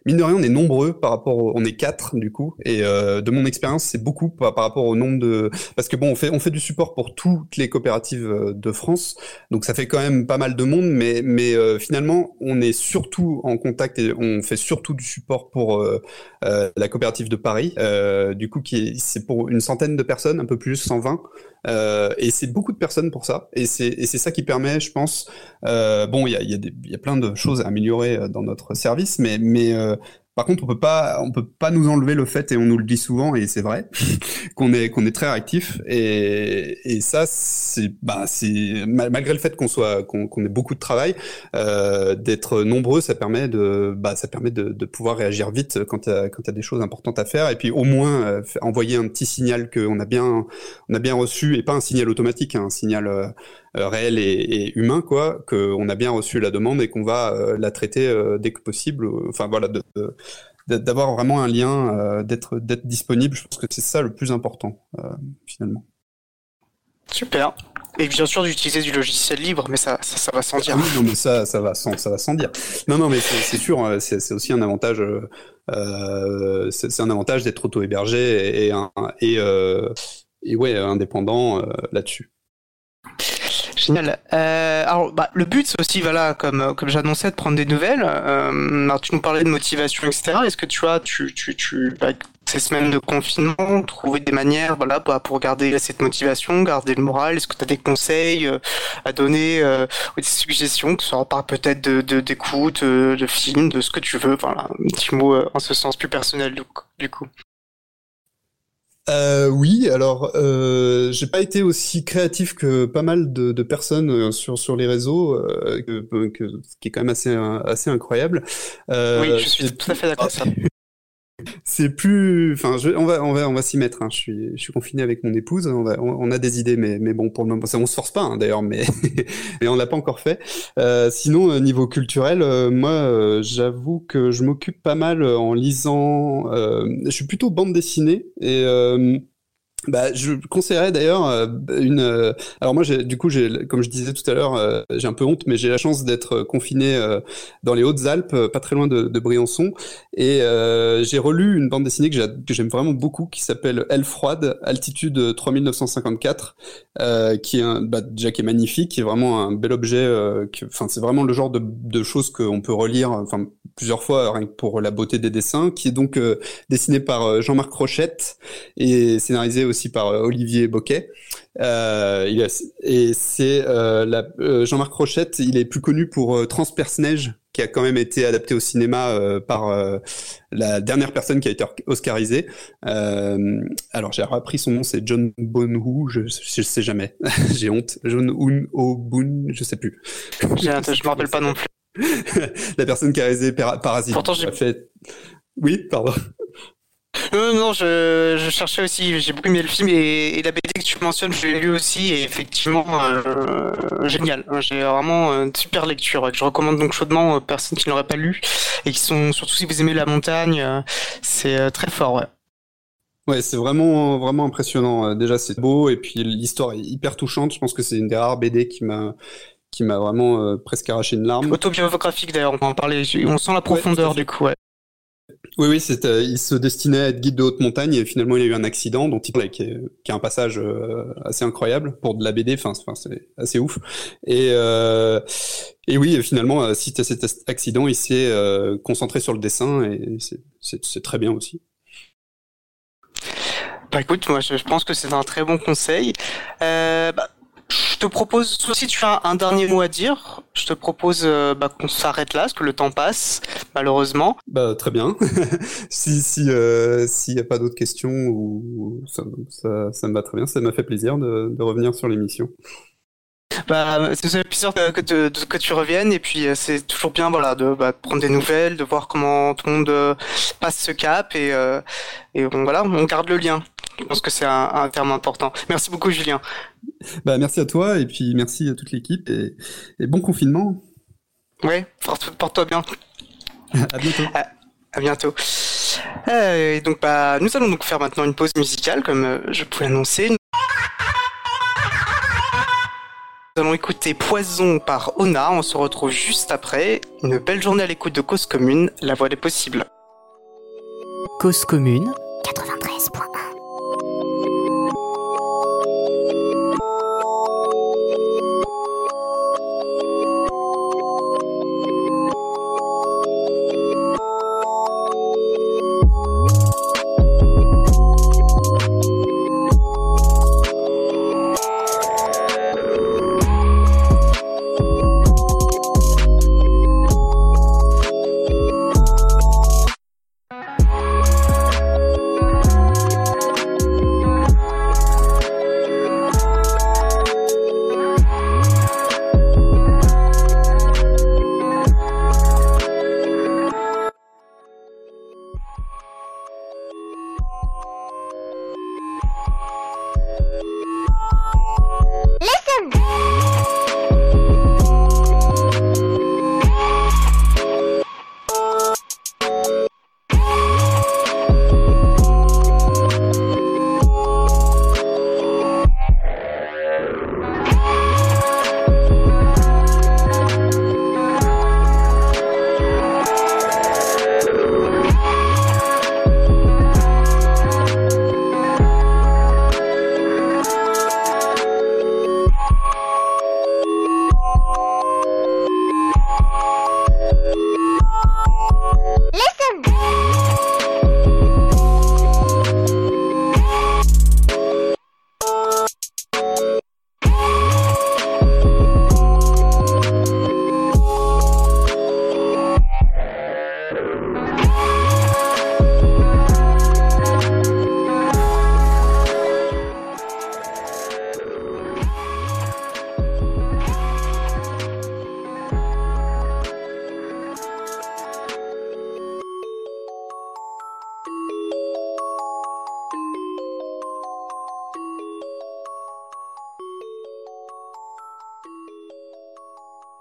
mine de rien, on est nombreux par rapport, au, on est quatre du coup, et euh, de mon expérience, c'est beaucoup par, rapport au nombre de, parce que bon, on fait on fait du support pour toutes les coopératives euh, de France, donc ça fait quand même pas mal de monde, mais mais euh, finalement, on est surtout en contact et on fait surtout du support pour euh, euh la coopérative de Paris, du coup qui c'est pour une centaine de personnes, un peu plus, 120. Euh, et c'est beaucoup de personnes pour ça. Et c'est ça qui permet, je pense, euh, bon, il y a, y, a y a, plein de choses à améliorer dans notre service, mais, mais euh, par contre, on peut pas, on peut pas nous enlever le fait, et on nous le dit souvent, et c'est vrai, qu'on est qu'on est très réactif. Et, ça, c'est bah c'est malgré le fait qu'on soit qu'on ait beaucoup de travail, euh, d'être nombreux, ça permet de bah ça permet de, pouvoir réagir vite quand il y a quand des choses importantes à faire, et puis au moins euh, envoyer un petit signal qu'on a bien on a bien reçu, et pas un signal automatique, hein, un signal réel et, humain, quoi, qu'on a bien reçu la demande et qu'on va euh, la traiter euh, dès que possible. Enfin voilà, d'avoir vraiment un lien, d'être disponible. Je pense que c'est ça le plus important finalement. Super. Et bien sûr d'utiliser du logiciel libre, mais ça, ça, va sans dire. Ah oui, non, mais ça, ça va sans, ça va sans dire. Non, non, mais c'est sûr, c'est aussi un avantage. Euh, c'est un avantage d'être auto-hébergé et, et, et, et, ouais, indépendant là-dessus. Génial. Euh, alors, bah, le but, c'est aussi, voilà, comme comme j'annonçais, de prendre des nouvelles. Euh, tu nous parlais de motivation, etc. Est-ce que tu as, tu, tu, tu, bah, ces semaines de confinement, trouver des manières, voilà, bah, pour garder cette motivation, garder le moral? Est-ce que tu as des conseils euh, à donner, euh, ou des suggestions, que ce soit peut-être de d'écoute, de, de, films, de ce que tu veux? Voilà, un petit mot en ce sens plus personnel du coup. Euh, oui, alors euh, j'ai pas été aussi créatif que pas mal de, de personnes euh, sur sur les réseaux, euh, que, que, ce qui est quand même assez assez incroyable. Euh, oui, je suis tout à fait d'accord ça. c'est plus, enfin, on va, on va, on va s'y mettre. Hein. Je suis, je suis confiné avec mon épouse. On, va, on, a des idées, mais, mais bon, pour le moment, ça, on se force pas hein, d'ailleurs, mais, mais on l'a pas encore fait. Euh, sinon, euh, niveau culturel, euh, moi, euh, j'avoue que je m'occupe pas mal en lisant. je suis plutôt bande dessinée et bah, je conseillerais d'ailleurs euh, une. Euh, alors moi, du coup, j'ai, comme je disais tout à l'heure, euh, j'ai un peu honte, mais j'ai la chance d'être confiné dans les Hautes-Alpes, pas très loin de, de Briançon, et j'ai relu une bande dessinée que, j'aime vraiment beaucoup, qui s'appelle Elle froide, altitude 3954, qui est un, bah, déjà qui est magnifique, qui est vraiment un bel objet. Enfin, c'est vraiment le genre de, de choses qu'on peut relire, enfin plusieurs fois rien que pour la beauté des dessins, qui est donc dessiné par Jean-Marc Rochette et scénarisé aussi par euh, Olivier Boquet. Euh, il et c'est euh, Jean-Marc Rochette, il est plus connu pour Transperce-Neige, qui a quand même été adapté au cinéma par la dernière personne qui a été oscarisée. alors j'ai appris son nom, c'est John Bonhu, je, je sais jamais, j'ai honte. John Un Boon, je sais plus. je me rappelle pas non plus. la personne qui a réalisé Parasite. Pourtant j'ai fait. Oui, pardon. Non, non, je, je cherchais aussi, j'ai beaucoup aimé le film et, la BD que tu mentionnes, je l'ai lu aussi et effectivement, euh, génial. J'ai vraiment une super lecture que je recommande donc chaudement aux personnes qui ne l'auraient pas lu et qui sont, surtout si vous aimez la montagne, euh, c'est euh, très fort, ouais. Ouais, c'est vraiment vraiment impressionnant. Déjà, c'est beau et puis l'histoire est hyper touchante. Je pense que c'est une des rares BD qui m'a qui m'a vraiment presque arraché une larme. Autobiographique d'ailleurs, on va en parler. On sent la profondeur du coup. Ouais. Oui, oui, euh, il se destinait à être guide de haute montagne et finalement il a eu un accident dont il parlait, qui est, qui est un passage euh, assez incroyable pour de la BD, enfin, c'est assez ouf. Et, euh, et oui, finalement, suite à cet accident, il s'est concentré sur le dessin et c'est très bien aussi. Bah écoute, moi je pense que c'est un très bon conseil. Euh, bah, je te propose, si tu as un dernier mot à dire, je te propose euh, bah, qu'on s'arrête là, parce que le temps passe, malheureusement. Bah très bien. si si euh, s'il n'y a pas d'autres questions, ou ça, ça, ça, me va très bien. Ça m'a fait plaisir de, de revenir sur l'émission. Bah, c'est plaisir que, que, que, tu reviennes et puis euh, c'est toujours bien voilà de, bah, prendre des nouvelles, de voir comment tout le monde passe ce cap et, et bon, voilà on garde le lien. Je pense que c'est un, un, terme important. Merci beaucoup, Julien. Bah, merci à toi et puis merci à toute l'équipe et, et, bon confinement. Oui, porte-toi bien. à bientôt. À, bientôt. Euh, et donc, bah, nous allons donc faire maintenant une pause musicale, comme euh, je pouvais l'annoncer. Nous allons écouter Poison par Ona. On se retrouve juste après. Une belle journée à l'écoute de Cause Commune, la voix des possibles. Cause Commune 93.1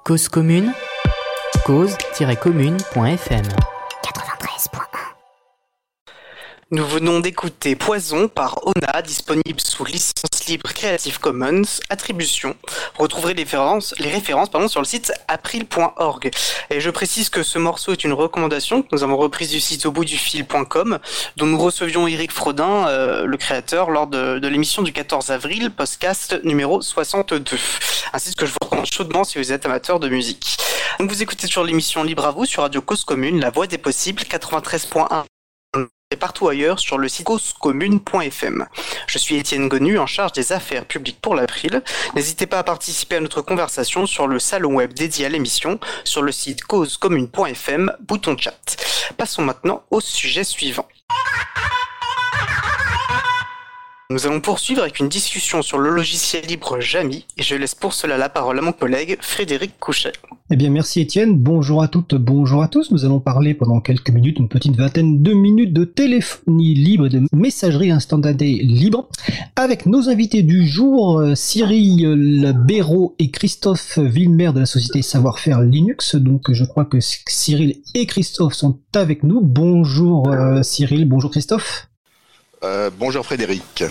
Cause commune, cause-commune.fm. Nous venons d'écouter Poison par Ona, disponible sous licence libre Creative Commons, attribution. Vous retrouverez les références, les références pardon, sur le site april.org. Et je précise que ce morceau est une recommandation que nous avons reprise du site au bout du fil.com, dont nous recevions Eric Frodin, euh, le créateur, lors de, l'émission du 14 avril, podcast numéro 62. Un site que je vous recommande chaudement si vous êtes amateur de musique. Donc vous écoutez sur l'émission Libre à vous sur Radio Cause Commune, La Voix des Possibles, 93.1 et partout ailleurs sur le site causecommune.fm. Je suis Étienne Gonu, en charge des affaires publiques pour l'April. N'hésitez pas à participer à notre conversation sur le salon web dédié à l'émission, sur le site causecommune.fm, bouton chat. Passons maintenant au sujet suivant. Nous allons poursuivre avec une discussion sur le logiciel libre Jamy et je laisse pour cela la parole à mon collègue Frédéric Couchet. Eh bien, merci Étienne. Bonjour à toutes, bonjour à tous. Nous allons parler pendant quelques minutes, une petite vingtaine de minutes de téléphonie libre, de messagerie instantanée libre, avec nos invités du jour, euh, Cyril Béraud et Christophe Villemer de la société Savoir-faire Linux. Donc, je crois que Cyril et Christophe sont avec nous. Bonjour euh, Cyril, bonjour Christophe. Euh, bonjour Frédéric.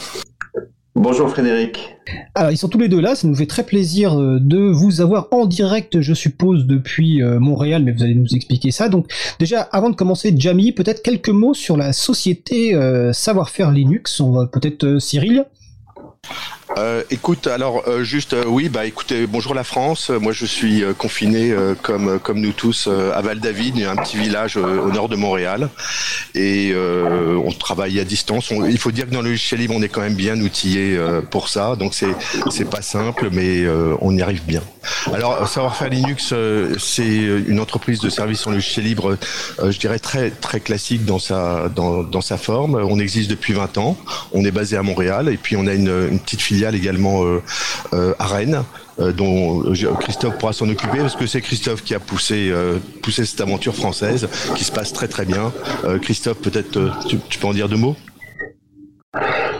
Bonjour Frédéric. Alors ils sont tous les deux là, ça nous fait très plaisir euh, de vous avoir en direct, je suppose, depuis euh, Montréal, mais vous allez nous expliquer ça. Donc déjà, avant de commencer, Jamie, peut-être quelques mots sur la société Savoir-faire Linux. On va peut-être Cyril. Euh, écoute, alors euh, juste euh, oui, bah écoutez, bonjour la France. Moi, je suis euh, confiné comme comme nous tous à Val-David, un petit village au nord de Montréal, et on travaille à distance. il faut dire que dans le logiciel libre, on est quand même bien outillé pour ça. Donc c'est c'est pas simple, mais on y arrive bien. Alors savoir-faire Linux, c'est une entreprise de services en logiciel libre, je dirais très très classique dans sa dans dans sa forme. On existe depuis 20 ans. On est basé à Montréal, et puis on a une, petite filiale également euh, euh, à Rennes. Euh, dont Christophe pourra s'en occuper parce que c'est Christophe qui a poussé, poussé cette aventure française qui se passe très très bien. Christophe, peut-être tu, peux en dire deux mots?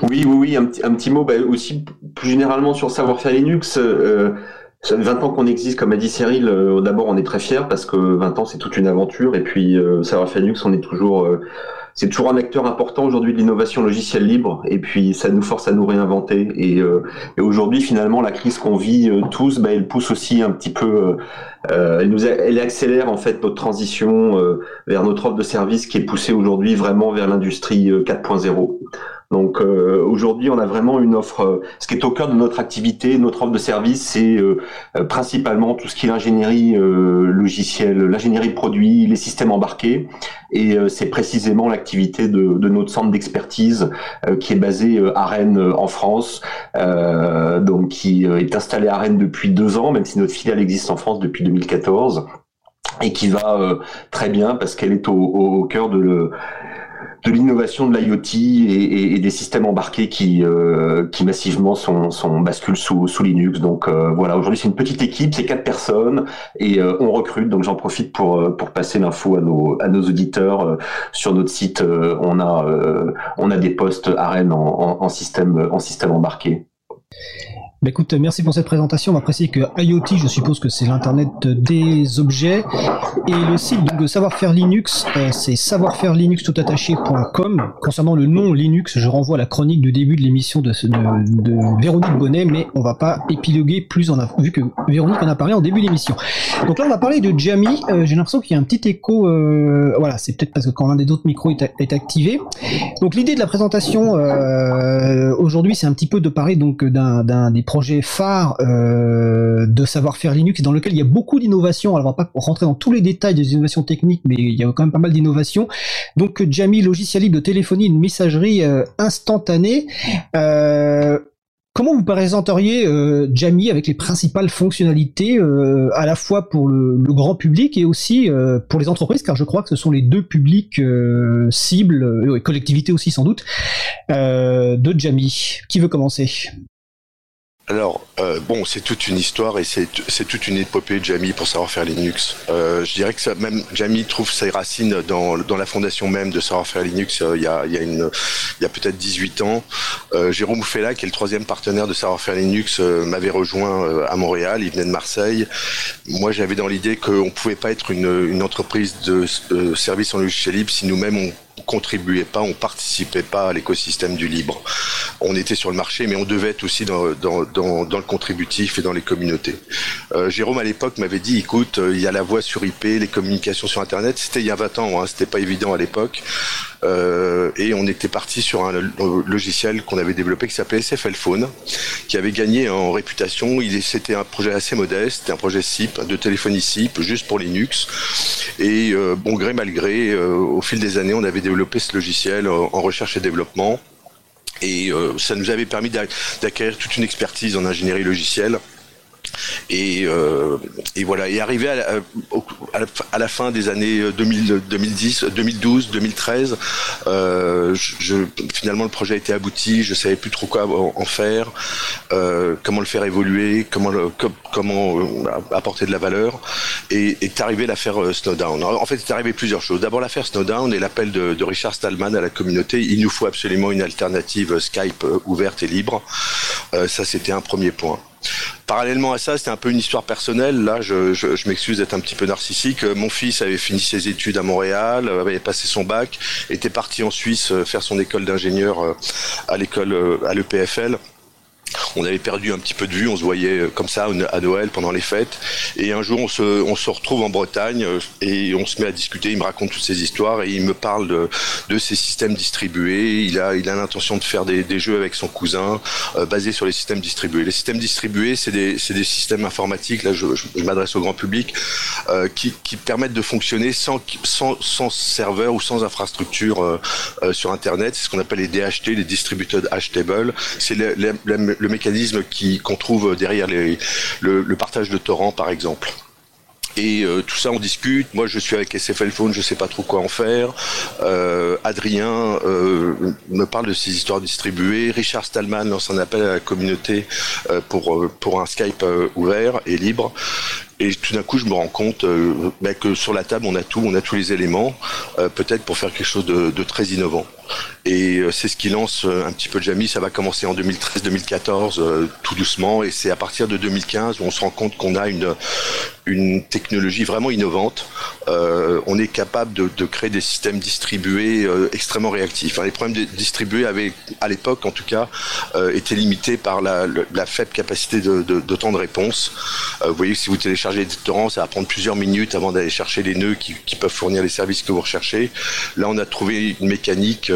Oui, oui, oui, un, petit mot bah, aussi plus généralement sur savoir-faire Linux. Ça fait 20 ans qu'on existe, comme a dit Cyril. D'abord, on est très fiers parce que 20 ans, c'est toute une aventure. Et puis, savoir-faire Linux, on est toujours c'est toujours un acteur important aujourd'hui de l'innovation logicielle libre et puis ça nous force à nous réinventer et, euh, et aujourd'hui finalement la crise qu'on vit euh, tous bah, elle pousse aussi un petit peu euh, elle nous elle accélère en fait notre transition vers notre offre de service qui est poussée aujourd'hui vraiment vers l'industrie 4.0 donc euh, aujourd'hui, on a vraiment une offre. Euh, ce qui est au cœur de notre activité, notre offre de service, c'est euh, principalement tout ce qui est l'ingénierie logicielle, l'ingénierie de produits, les systèmes embarqués, et c'est précisément l'activité de, de, notre centre d'expertise qui est basé à Rennes en France, donc qui est installé à Rennes depuis deux ans, même si notre filiale existe en France depuis 2014 et qui va très bien parce qu'elle est au, au, cœur de le, de l'innovation de l'IoT et, des systèmes embarqués qui, euh, qui massivement sont, sont basculent sous, sous Linux. Donc euh, voilà, aujourd'hui c'est une petite équipe, c'est quatre personnes et euh, on recrute. Donc j'en profite pour pour passer l'info à nos à nos auditeurs sur notre site. on a on a des postes à Rennes en, en système en système embarqué. Bah écoute, merci pour cette présentation. On va préciser que IoT, je suppose que c'est l'Internet des objets. Et le site de Savoir-faire Linux, euh, c'est savoir-faire-linux-tout-attaché.com. Concernant le nom Linux, je renvoie à la chronique du début de l'émission de, Véronique Bonnet, mais on va pas épiloguer plus en vu que Véronique en a parlé en début d'émission. Donc là, on va parler de Jamie. Euh, j'ai l'impression qu'il y a un petit écho. Euh, voilà, c'est peut-être parce que quand l'un des autres micros est, est, activé. Donc l'idée de la présentation aujourd'hui, c'est un petit peu de parler d'un des projet phare euh, de savoir-faire Linux dans lequel il y a beaucoup d'innovations. Alors on va pas rentrer dans tous les détails des innovations techniques, mais il y a quand même pas mal d'innovations. Donc Jamie, logiciel libre de téléphonie, une messagerie euh, instantanée. Euh, comment vous présenteriez euh, Jamie avec les principales fonctionnalités euh, à la fois pour le, grand public et aussi pour les entreprises, car je crois que ce sont les deux publics cibles, et collectivités aussi sans doute, de Jamie. Qui veut commencer? Alors, euh, bon, c'est toute une histoire et c'est toute une épopée de Jamie pour savoir faire Linux. Euh, je dirais que même Jamie trouve ses racines dans, la fondation même de savoir faire Linux. Euh, il y, a, peut-être 18 ans. Jérôme Fella, qui est le troisième partenaire de Savoir-faire Linux, m'avait rejoint à Montréal. Il venait de Marseille. Moi, j'avais dans l'idée qu'on ne pouvait pas être une, une entreprise de service en logiciel libre si nous-mêmes on contribuait pas, on participait pas à l'écosystème du libre. On était sur le marché, mais on devait être aussi dans, le contributif et dans les communautés. Euh, Jérôme à l'époque m'avait dit, écoute, euh, il y a la voix sur IP, les communications sur Internet. C'était il y a 20 ans, hein, c'était pas évident à l'époque. Euh, et on était parti sur un logiciel qu'on avait développé qui s'appelait SFL Phone, qui avait gagné en réputation. C'était un projet assez modeste, un projet SIP, de téléphonie SIP, juste pour Linux. Et euh, bon gré mal gré, euh, au fil des années, on avait développé ce logiciel en recherche et développement. Et ça nous avait permis d'acquérir toute une expertise en ingénierie logicielle et, euh, et, voilà, et arrivé à la, la, fin des années 2000, 2010, 2012, 2013, euh, je, finalement le projet a été abouti, je savais plus trop quoi en faire, euh, comment le faire évoluer, comment le, comment euh, apporter de la valeur, et est arrivé l'affaire euh, Snowdown. En fait, c'est arrivé plusieurs choses. D'abord l'affaire Snowdown et l'appel de, de, Richard Stallman à la communauté. Il nous faut absolument une alternative Skype ouverte et libre. ça, c'était un premier point. Parallèlement à ça, c'était un peu une histoire personnelle. Là, je, m'excuse d'être un petit peu narcissique. Mon fils avait fini ses études à Montréal, avait passé son bac, était parti en Suisse euh, faire son école d'ingénieur euh, à l'école euh, à l'EPFL on avait perdu un petit peu de vue, on se voyait euh, comme ça à Noël pendant les fêtes. Et un jour, on se, retrouve en Bretagne euh, et on se met à discuter. Il me raconte toutes ces histoires et il me parle de, ces systèmes distribués. Il a, l'intention de faire des, jeux avec son cousin euh, basés sur les systèmes distribués. Les systèmes distribués, c'est des, systèmes informatiques. Là, je, m'adresse au grand public euh, qui, permettent de fonctionner sans, serveur ou sans infrastructure sur Internet. C'est ce qu'on appelle les DHT, les Distributed Hash Table. C'est le, mécanisme qu'on trouve derrière le, partage de torrents, par exemple. Et euh, tout ça, on discute. Moi, je suis avec SFL Phone, je sais pas trop quoi en faire. Euh, Adrien euh, me parle de ces histoires distribuées. Richard Stallman lance un appel à la communauté pour un Skype ouvert et libre. Et tout d'un coup, je me rends compte bah, que sur la table, on a tout, on a tous les éléments, peut-être pour faire quelque chose de très innovant. Et euh, c'est ce qui lance euh, un petit peu Jamie. Ça va commencer en 2013-2014, euh, tout doucement. Et c'est à partir de 2015 où on se rend compte qu'on a une, une technologie vraiment innovante. on est capable de, de, créer des systèmes distribués extrêmement réactifs. les problèmes distribués avaient, à l'époque en tout cas, été limités par la, faible capacité de, de, temps de réponse. vous voyez que si vous téléchargez des torrents, ça va prendre plusieurs minutes avant d'aller chercher les nœuds qui, peuvent fournir les services que vous recherchez. Là, on a trouvé une mécanique euh, euh,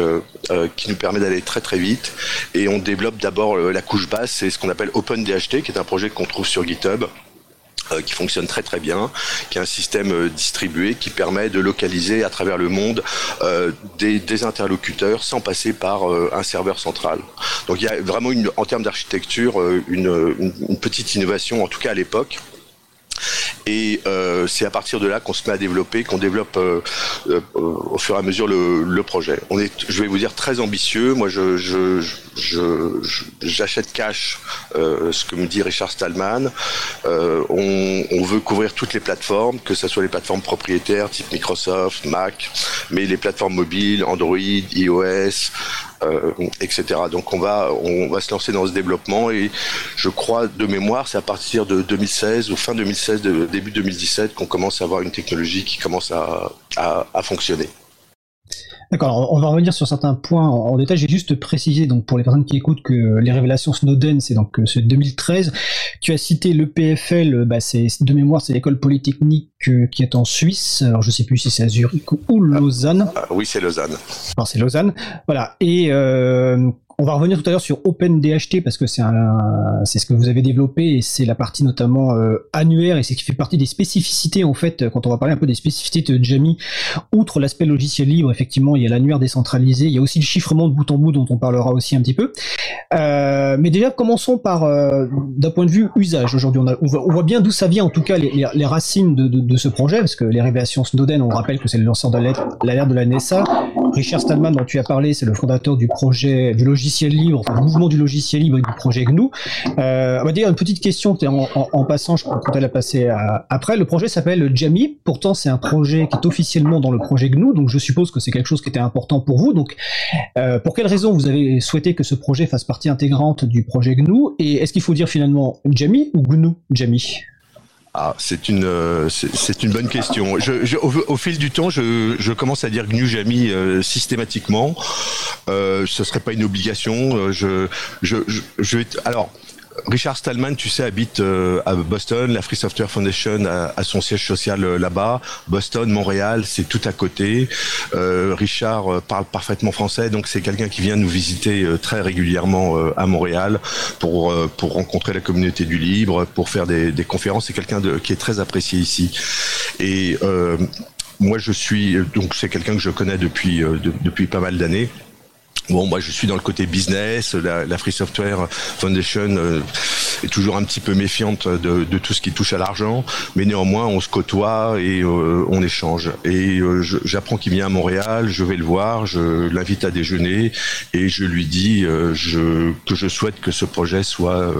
qui nous permet d'aller très très vite. Et on développe d'abord euh, la couche basse, c'est ce qu'on appelle OpenDHT, qui est un projet qu'on trouve sur GitHub qui fonctionne très très bien, qui est un système distribué qui permet de localiser à travers le monde des, interlocuteurs sans passer par un serveur central. Donc il y a vraiment en termes d'architecture une, petite innovation, en tout cas à l'époque, et euh, c'est à partir de là qu'on se met à développer, qu'on développe euh, euh, au fur et à mesure le, projet. On est, je vais vous dire, très ambitieux. Moi, j'achète cash ce que me dit Richard Stallman. On, on, veut couvrir toutes les plateformes, que ce soit les plateformes propriétaires type Microsoft, Mac, mais les plateformes mobiles, Android, iOS, euh, etc. Donc on va on va se lancer dans ce développement et je crois de mémoire c'est à partir de 2016 ou fin 2016 de, début 2017 qu'on commence à avoir une technologie qui commence à, à, à fonctionner. D'accord, on va revenir sur certains points en, détail. J'ai juste précisé donc pour les personnes qui écoutent que les révélations Snowden, c'est donc euh, ce 2013. Tu as cité le PFL, bah c'est de mémoire, c'est l'école polytechnique euh, qui est en Suisse. Alors je sais plus si c'est à Zurich ou Lausanne. Ah, oui, c'est Lausanne. C'est Lausanne. Voilà. Et euh, on va revenir tout à l'heure sur OpenDHT parce que c'est ce que vous avez développé et c'est la partie notamment euh, annuaire et c'est qui fait partie des spécificités en fait quand on va parler un peu des spécificités de Jamie. Outre l'aspect logiciel libre, effectivement, il y a l'annuaire décentralisé, il y a aussi le chiffrement de bout en bout dont on parlera aussi un petit peu. Euh, mais déjà, commençons par euh, d'un point de vue usage. Aujourd'hui, on, voit bien d'où ça vient en tout cas les, racines de, de, ce projet parce que les révélations Snowden, on rappelle que c'est le lanceur de l'alerte de la NSA Richard Stallman, dont tu as parlé, c'est le fondateur du projet du logiciel libre, enfin du mouvement du logiciel libre et du projet GNU. Euh, on va dire une petite question en, en, en passant, je comptais la passer après. Le projet s'appelle Jamie. Pourtant, c'est un projet qui est officiellement dans le projet GNU, donc je suppose que c'est quelque chose qui était important pour vous. Donc, euh, pour quelle raison vous avez souhaité que ce projet fasse partie intégrante du projet GNU? Et est-ce qu'il faut dire finalement Jamie ou GNU Jamie? Ah, c'est une euh, c'est une bonne question. Au, fil du temps, je, commence à dire GNU Jami euh, systématiquement. Euh, ce serait pas une obligation. Euh, je je, je vais alors Richard Stallman, tu sais, habite euh, à Boston. La Free Software Foundation a, son siège social euh, là-bas. Boston, Montréal, c'est tout à côté. Euh, Richard parle parfaitement français, donc c'est quelqu'un qui vient nous visiter très régulièrement à Montréal pour pour rencontrer la communauté du libre, pour faire des, conférences. C'est quelqu'un qui est très apprécié ici. Et moi, je suis donc c'est quelqu'un que je connais depuis de, depuis pas mal d'années. Bon, moi, je suis dans le côté business. La, la Free Software Foundation euh, est toujours un petit peu méfiante de, de tout ce qui touche à l'argent, mais néanmoins, on se côtoie et euh, on échange. Et euh, j'apprends qu'il vient à Montréal, je vais le voir, je l'invite à déjeuner et je lui dis je, que je souhaite que ce projet soit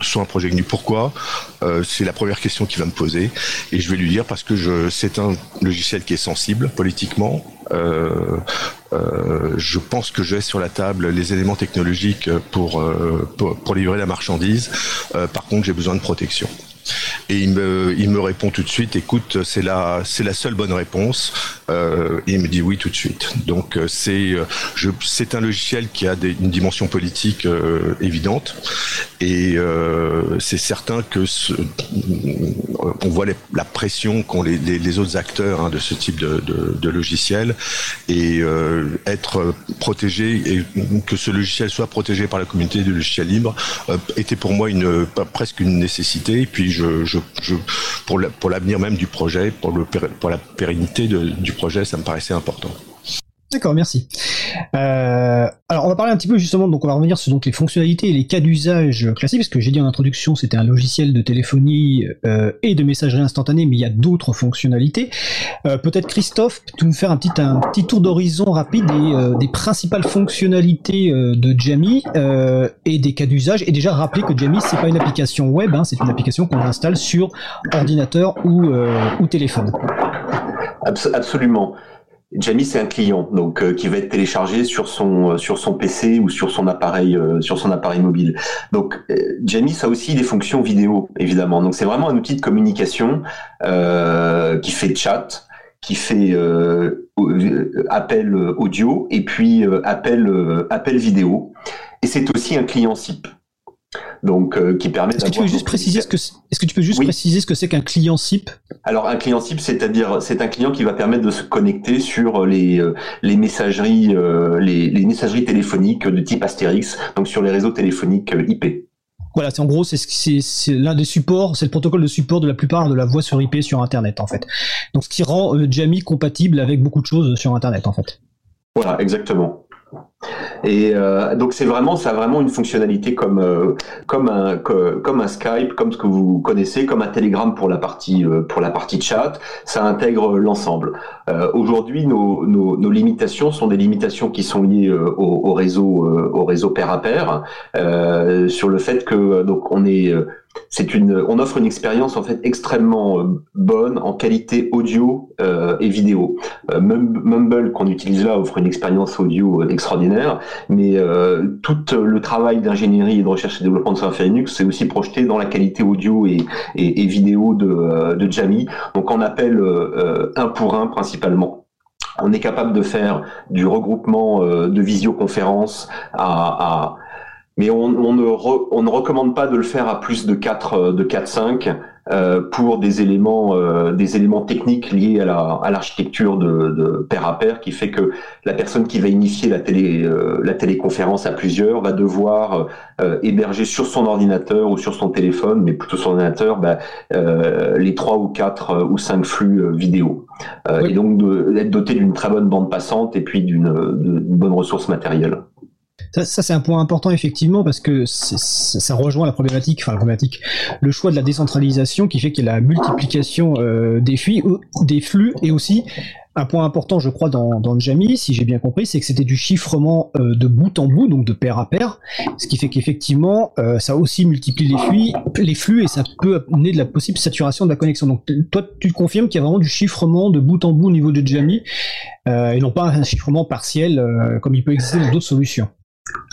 soit un projet GNU. Pourquoi? C'est la première question qu'il va me poser et je vais lui dire parce que je c'est un logiciel qui est sensible politiquement. Euh, euh, je pense que j'ai sur la table les éléments technologiques pour, euh, pour, livrer la marchandise. Euh, par contre, j'ai besoin de protection. Et il me, il me répond tout de suite, écoute, c'est la, c'est la seule bonne réponse. Euh, il me dit oui tout de suite. Donc euh, c'est, je, c'est un logiciel qui a une dimension politique euh, évidente. Et euh, c'est certain que on voit la pression qu'ont les, autres acteurs hein, de ce type de, logiciel et euh, être protégé et que ce logiciel soit protégé par la communauté du logiciel libre était pour moi une presque une nécessité. Et puis pour l'avenir même du projet, pour la pérennité de, du projet, ça me paraissait important. D'accord, merci. Euh, alors, on va parler un petit peu justement, donc on va revenir sur donc les fonctionnalités et les cas d'usage classiques, parce que j'ai dit en introduction, c'était un logiciel de téléphonie euh, et de messagerie instantanée, mais il y a d'autres fonctionnalités. Euh, Peut-être Christophe, tu me faire un petit un petit tour d'horizon rapide des, principales fonctionnalités de Jamie et des cas d'usage, et déjà rappeler que Jamie c'est pas une application web, hein, c'est une application qu'on installe sur ordinateur ou ou téléphone. Abs absolument. Jamie, c'est un client, donc euh, qui va être téléchargé sur son euh, PC ou sur son appareil euh, sur son appareil mobile. Donc Jamie, ça a aussi des fonctions vidéo, évidemment. Donc c'est vraiment un outil de communication qui fait chat, qui fait appel audio et puis appel appel vidéo. Et c'est aussi un client SIP donc euh, qui permet est-ce que tu peux juste préciser ce que est-ce que tu peux juste oui. préciser ce que c'est qu'un client SIP? Alors un client SIP c'est-à-dire c'est un client qui va permettre de se connecter sur les euh, les messageries euh, les, les, messageries téléphoniques de type Astérix donc sur les réseaux téléphoniques IP voilà, c'est en gros c'est l'un des supports, c'est le protocole de support de la plupart de la voix sur IP sur Internet en fait. Donc ce qui rend euh, Jamie compatible avec beaucoup de choses sur Internet en fait. Voilà, exactement. Et euh, donc c'est vraiment, ça a vraiment une fonctionnalité comme euh, comme un comme un Skype, comme ce que vous connaissez, comme un Telegram pour la partie euh, pour la partie chat. Ça intègre l'ensemble. Euh, aujourd'hui, nos, nos, nos, limitations sont des limitations qui sont liées euh, au, au, réseau au réseau pair à pair, sur le fait que donc on est c'est une, on offre une expérience en fait extrêmement euh, bonne en qualité audio euh, et vidéo. Euh, Mumble qu'on utilise là offre une expérience audio extraordinaire, mais tout le travail d'ingénierie et de recherche et développement de Software Linux c'est aussi projeté dans la qualité audio et, et, vidéo de, de Jamie. Donc on appelle un pour un principalement. On est capable de faire du regroupement de visioconférences à mais on, on, ne re, on, ne recommande pas de le faire à plus de 4 euh, de 4 5 euh, pour des éléments euh, des éléments techniques liés à la à l'architecture de, de, pair à pair qui fait que la personne qui va initier la télé euh, la téléconférence à plusieurs va devoir euh, héberger sur son ordinateur ou sur son téléphone mais plutôt sur ordinateur bah, les trois ou quatre ou cinq flux vidéo oui. et donc d'être doté d'une très bonne bande passante et puis d'une bonne ressource matérielle. Ça, c'est un point important effectivement parce que ça rejoint la problématique, enfin la problématique, le choix de la décentralisation qui fait qu'il y a la multiplication euh, des flux, des flux et aussi un point important, je crois, dans, dans Jamie, si j'ai bien compris, c'est que c'était du chiffrement euh, de bout en bout, donc de pair à pair, ce qui fait qu'effectivement, euh, ça aussi multiplie les flux, les flux et ça peut amener de la possible saturation de la connexion. Donc toi, tu confirmes qu'il y a vraiment du chiffrement de bout en bout au niveau de Jamie euh, et non pas un chiffrement partiel comme il peut exister dans d'autres solutions.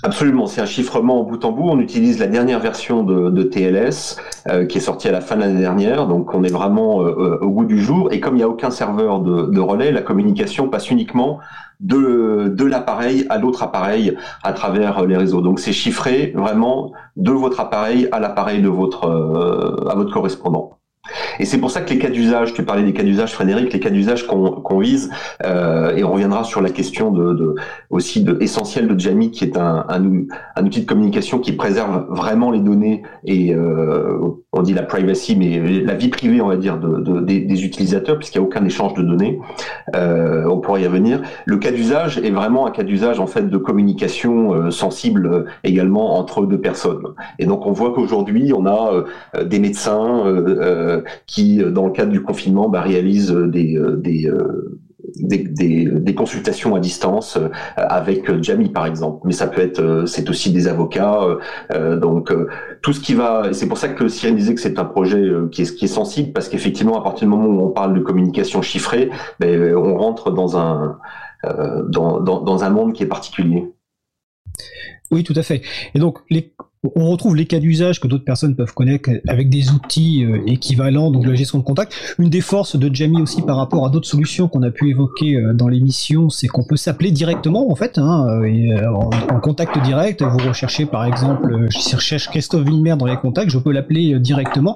Absolument, c'est un chiffrement en bout en bout. On utilise la dernière version de, TLS euh, qui est sortie à la fin de l'année dernière, donc on est vraiment euh, euh, au goût du jour. Et comme il n'y a aucun serveur de, relais, la communication passe uniquement de, de l'appareil à l'autre appareil à travers les réseaux. Donc c'est chiffré vraiment de votre appareil à l'appareil de votre à votre correspondant. Et c'est pour ça que les cas d'usage, tu parlais des cas d'usage, Frédéric, les cas d'usage qu'on vise, euh, et on reviendra sur la question de, aussi de essentiel de Jamie, qui est un, outil de communication qui préserve vraiment les données et euh, on dit la privacy, mais la vie privée, on va dire, de, de des, utilisateurs, puisqu'il n'y a aucun échange de données. Euh, on pourrait y revenir. Le cas d'usage est vraiment un cas d'usage en fait de communication euh, sensible euh, également entre deux personnes. Et donc on voit qu'aujourd'hui, on a des médecins qui, dans le cadre du confinement, bah, réalisent des des, consultations à distance euh, avec Jamie par exemple, mais ça peut être, euh, c'est aussi des avocats, euh, donc tout ce qui va, c'est pour ça que Cyril disait que c'est un projet qui est, qui est sensible parce qu'effectivement à partir du moment où on parle de communication chiffrée, ben, on rentre dans un dans, dans un monde qui est particulier. Oui, tout à fait. Et donc, les, on retrouve les cas d'usage que d'autres personnes peuvent connaître avec des outils euh, équivalents, donc la gestion de contact. Une des forces de Jamie aussi par rapport à d'autres solutions qu'on a pu évoquer euh, dans l'émission, c'est qu'on peut s'appeler directement en fait, hein, euh, en, contact direct. Vous recherchez par exemple, je recherche Christophe Villemer dans les contacts, je peux l'appeler directement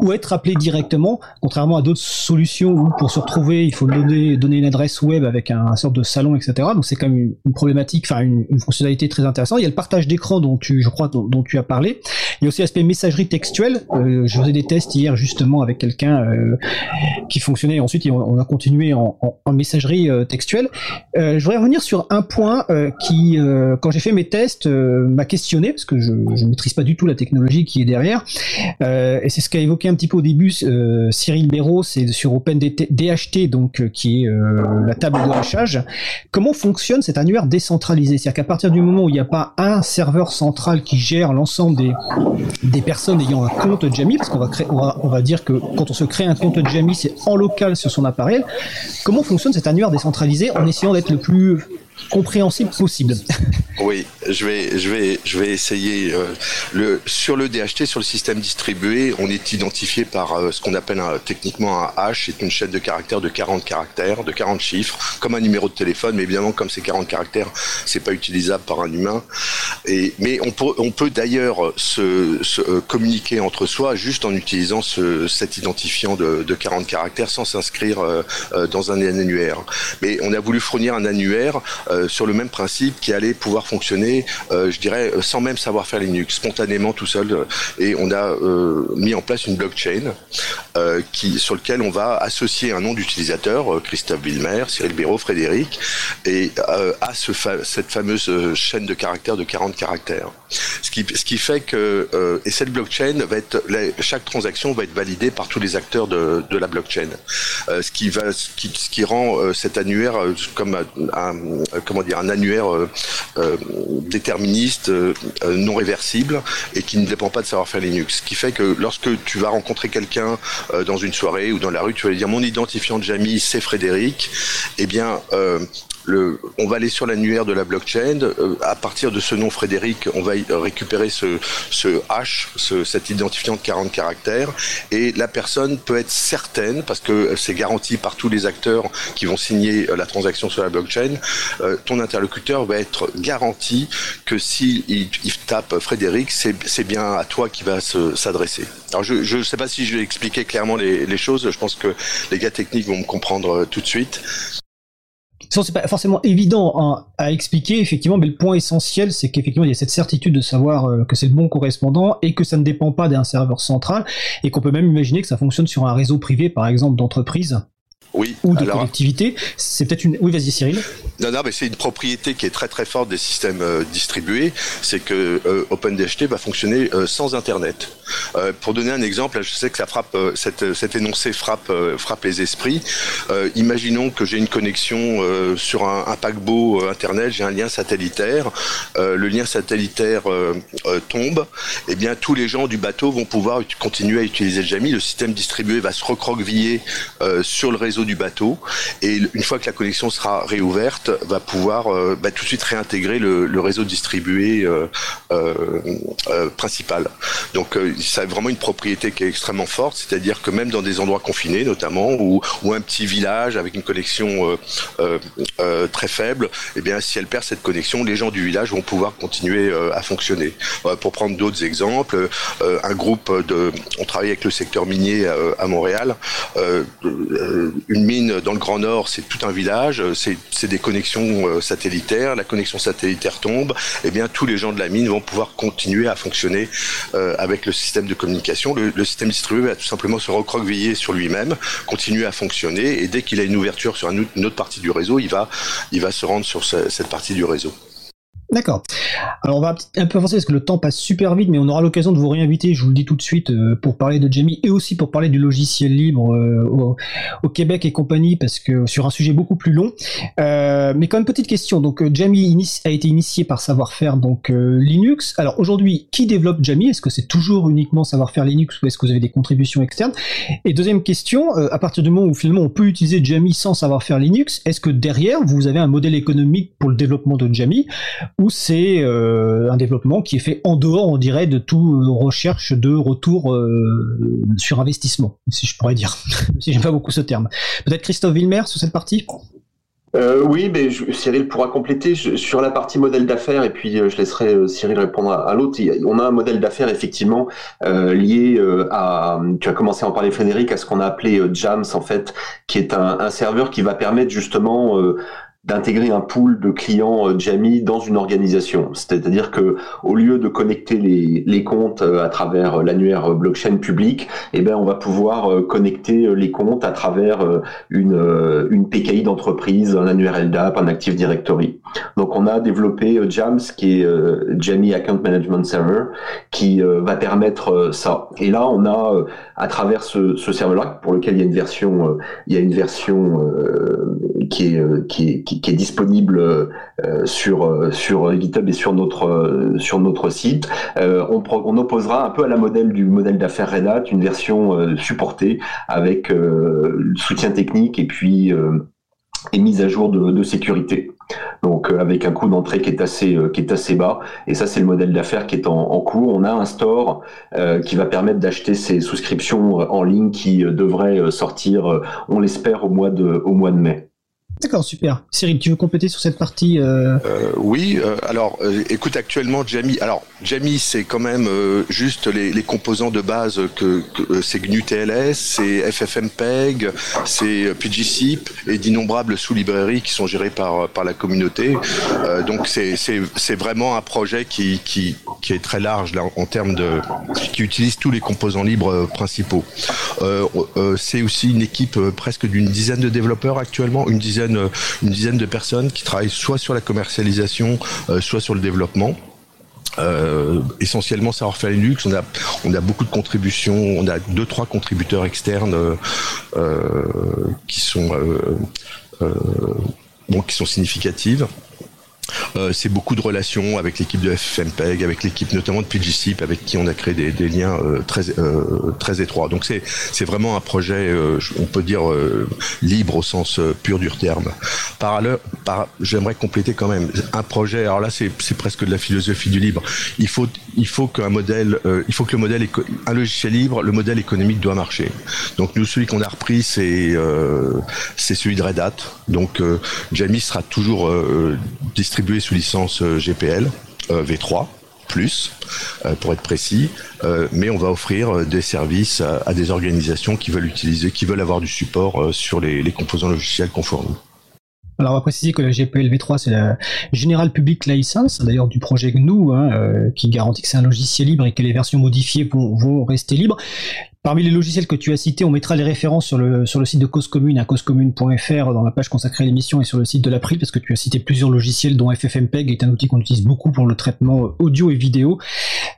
ou être appelé directement, contrairement à d'autres solutions où pour se retrouver il faut donner, une adresse web avec un, sorte de salon, etc. Donc c'est quand même une, problématique, enfin une, fonctionnalité très intéressante. Il y a le partage d'écran dont tu, je crois, tu as parlé. Il y a aussi l'aspect messagerie textuelle. Euh, je faisais des tests hier justement avec quelqu'un euh, qui fonctionnait. Ensuite, on a continué en, messagerie euh, textuelle. je voudrais revenir sur un point qui, quand j'ai fait mes tests, m'a questionné parce que je ne maîtrise pas du tout la technologie qui est derrière. et c'est ce qu'a évoqué un petit peu au début Cyril Béraud, c'est sur OpenDHT, donc qui est la table de hachage. Comment fonctionne cet annuaire décentralisé? C'est-à-dire qu'à partir du moment où il n'y a pas un serveur central qui gère l'ensemble des, personnes ayant un compte Jamie, parce qu'on va, va dire que quand on se crée un compte Jamie, c'est en local sur son appareil. Comment fonctionne cet annuaire décentralisé en essayant d'être le plus compréhensible possible. Oui, je vais, je vais, je vais essayer. Euh, le, sur le DHT, sur le système distribué, on est identifié par euh, ce qu'on appelle techniquement un hash, c'est une chaîne de caractères de 40 caractères, de 40 chiffres, comme un numéro de téléphone, mais évidemment, comme ces 40 caractères, c'est pas utilisable par un humain. Et, mais on peut, on peut d'ailleurs se, se euh, communiquer entre soi juste en utilisant ce, cet identifiant de, de 40 caractères sans s'inscrire dans un annuaire. Mais on a voulu fournir un annuaire euh, sur le même principe qui allait pouvoir fonctionner, euh, je dirais, euh, sans même savoir faire Linux, spontanément tout seul. Et on a mis en place une blockchain qui, sur lequel on va associer un nom d'utilisateur, Christophe Villemer, Cyril Béraud, Frédéric, et à ce cette fameuse chaîne de caractères de 40 caractères. Ce qui, ce qui fait que et cette blockchain va être chaque transaction va être validée par tous les acteurs de, de la blockchain. ce qui va qui, ce qui rend cet annuaire comme un, euh, comment dire, un annuaire euh, euh, déterministe, non réversible et qui ne dépend pas de savoir-faire Linux. Ce qui fait que lorsque tu vas rencontrer quelqu'un dans une soirée ou dans la rue, tu vas lui dire mon identifiant de Jamie, c'est Frédéric. Eh bien, on va aller sur l'annuaire de la blockchain. Euh, à partir de ce nom Frédéric, on va récupérer ce, ce hash, cet identifiant de 40 caractères, et la personne peut être certaine, parce que c'est garanti par tous les acteurs qui vont signer euh, la transaction sur la blockchain, euh, ton interlocuteur va être garanti que s'il il, tape Frédéric, c'est bien à toi qui va s'adresser. Alors je ne sais pas si je vais expliquer clairement les, les choses, je pense que les gars techniques vont me comprendre tout de suite, c'est pas forcément évident à expliquer, effectivement, mais le point essentiel, c'est qu'effectivement, il y a cette certitude de savoir euh, que c'est le bon correspondant et que ça ne dépend pas d'un serveur central et qu'on peut même imaginer que ça fonctionne sur un réseau privé, par exemple, d'entreprise oui, ou de collectivité. C'est peut-être une. Oui, vas-y, Cyril. Non, non, mais c'est une propriété qui est très très forte des systèmes euh, distribués, c'est que euh, OpenDHT va fonctionner euh, sans Internet. pour donner un exemple, je sais que ça frappe, cette, cet énoncé frappe frappe les esprits. imaginons que j'ai une connexion sur un, un paquebot Internet, j'ai un lien satellitaire. le lien satellitaire tombe, et eh bien tous les gens du bateau vont pouvoir continuer à utiliser le Jami. Le système distribué va se recroqueviller sur le réseau du bateau, et une fois que la connexion sera réouverte, va pouvoir euh, bah, tout de suite réintégrer le, réseau distribué euh, euh, principal. Donc ça a vraiment une propriété qui est extrêmement forte, c'est-à-dire que même dans des endroits confinés notamment, ou, un petit village avec une connexion très faible, eh bien si elle perd cette connexion, les gens du village vont pouvoir continuer à fonctionner. pour prendre d'autres exemples, un groupe de, on travaille avec le secteur minier à, Montréal, une mine dans le Grand Nord, c'est tout un village, c'est des connexions euh, satellitaire, la connexion satellitaire tombe, et eh bien tous les gens de la mine vont pouvoir continuer à fonctionner euh, avec le système de communication. Le, système distribué va tout simplement se recroqueviller sur lui-même, continuer à fonctionner, et dès qu'il a une ouverture sur une autre partie du réseau, il va se rendre sur cette partie du réseau. D'accord. Alors on va un peu avancer parce que le temps passe super vite, mais on aura l'occasion de vous réinviter, je vous le dis tout de suite, euh, pour parler de Jamie et aussi pour parler du logiciel libre euh, au, Québec et compagnie, parce que sur un sujet beaucoup plus long. Euh, mais quand même petite question. Donc Jamie a été initié par savoir-faire donc Linux. Alors aujourd'hui, qui développe Jamie? Est-ce que c'est toujours uniquement savoir-faire Linux ou est-ce que vous avez des contributions externes? Et deuxième question, à partir du moment où finalement on peut utiliser Jamie sans savoir-faire Linux, est-ce que derrière vous avez un modèle économique pour le développement de Jamie? C'est euh, un développement qui est fait en dehors, on dirait, de toute recherche de retour euh, sur investissement, si je pourrais dire, si j'aime pas beaucoup ce terme. Peut-être Christophe Villemer sur cette partie? Euh, oui, mais Cyril pourra compléter sur la partie modèle d'affaires et puis je laisserai Cyril répondre à, l'autre. On a un modèle d'affaires effectivement lié à, tu as commencé à en parler Frédéric, à ce qu'on a appelé Jams en fait, qui est un serveur qui va permettre justement d'intégrer un pool de clients euh, Jamie dans une organisation. C'est-à-dire que au lieu de connecter les, comptes euh, à travers euh, l'annuaire blockchain public, eh ben on va pouvoir connecter les comptes à travers une, PKI d'entreprise, un annuaire LDAP, un Active Directory. Donc on a développé Jams qui est Jamie Account Management Server qui va permettre ça. Et là on a à travers ce, ce serveur-là pour lequel il y a une version il y a une version qui est qui est qui, est disponible euh, sur euh, sur GitHub et sur notre euh, sur notre site. on, on opposera un peu à la modèle du modèle d'affaires Red Hat une version supportée avec soutien technique et puis et mise à jour de, de sécurité. Donc avec un coût d'entrée qui est assez qui est assez bas et ça c'est le modèle d'affaires qui est en, en, cours. On a un store qui va permettre d'acheter ces souscriptions en ligne qui devrait sortir, on l'espère au mois de au mois de mai. D'accord, super. Cyril, tu veux compléter sur cette partie euh... Euh, Oui, euh, alors écoute, actuellement, Jamie, alors Jamie, c'est quand même juste les, composants de base que, que c'est GNU TLS, c'est FFmpeg, c'est PGCIP et d'innombrables sous-librairies qui sont gérées par, par la communauté. donc c'est vraiment un projet qui, qui, qui est très large là, en, termes de... qui utilise tous les composants libres principaux. c'est aussi une équipe presque d'une dizaine de développeurs actuellement, une dizaine une dizaine de personnes qui travaillent soit sur la commercialisation, euh, soit sur le développement. Euh, essentiellement savoir-faire Linux. On a, on a beaucoup de contributions. On a deux, trois contributeurs externes euh, qui sont qui sont significatives. Euh, c'est beaucoup de relations avec l'équipe de FFmpeg, avec l'équipe notamment de PGCIP, avec qui on a créé des, liens euh, très euh, très étroits. Donc c'est vraiment un projet, on peut dire libre au sens pur du terme. Par ailleurs, j'aimerais compléter quand même un projet. Alors là, c'est c'est presque de la philosophie du libre. Il faut il faut qu'un modèle, il faut que le modèle un logiciel libre, le modèle économique doit marcher. Donc nous, celui qu'on a repris, c'est c'est celui de Red Hat. Donc Jamie sera toujours distribué sous licence euh, GPL euh, V3 plus, euh, pour être précis, mais on va offrir des services à, des organisations qui veulent utiliser, qui veulent avoir du support sur les, composants logiciels qu'on fournit. Alors on va préciser que la GPL v3 c'est la General Public License, d'ailleurs du projet GNU, hein, qui garantit que c'est un logiciel libre et que les versions modifiées vont rester libres. Parmi les logiciels que tu as cités, on mettra les références sur le, sur le site de Cause Commune, à causecommune.fr, dans la page consacrée à l'émission et sur le site de l'April, parce que tu as cité plusieurs logiciels, dont FFmpeg est un outil qu'on utilise beaucoup pour le traitement audio et vidéo.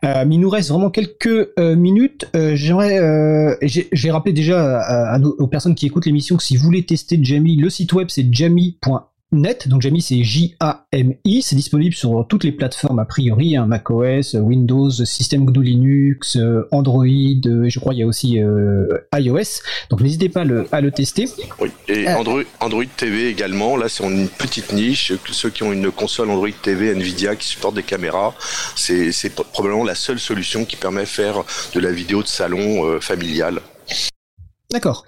Euh, il nous reste vraiment quelques euh, minutes. Euh, J'aimerais, euh, j'ai rappelé déjà aux personnes qui écoutent l'émission que si vous voulez tester Jamie, le site web c'est jamie.fr net. Donc Jamie, c'est J-A-M-I. C'est disponible sur toutes les plateformes a priori, hein, macOS, Windows, système GNU Linux, euh, Android. Euh, je crois il y a aussi euh, iOS. Donc n'hésitez pas à le, à le, tester. Oui. Et Android, Android TV également. Là, c'est une petite niche. Ceux qui ont une console Android TV Nvidia qui supporte des caméras, c'est probablement la seule solution qui permet de faire de la vidéo de salon familiale. D'accord.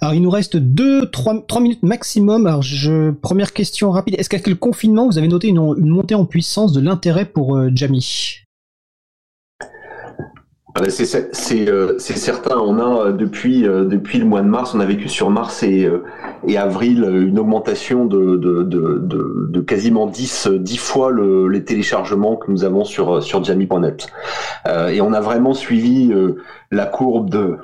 Alors il nous reste 2 3, 3 minutes maximum. Alors je première question rapide, est-ce qu'avec le confinement, vous avez noté une, montée en puissance de l'intérêt pour euh, Jamie? C'est euh, certain, on a euh, depuis, euh, depuis le mois de mars, on a vécu sur mars et, avril une augmentation de, de, de, quasiment 10, 10 fois le, les téléchargements que nous avons sur, sur Jamie.net. Et on a vraiment suivi la courbe de,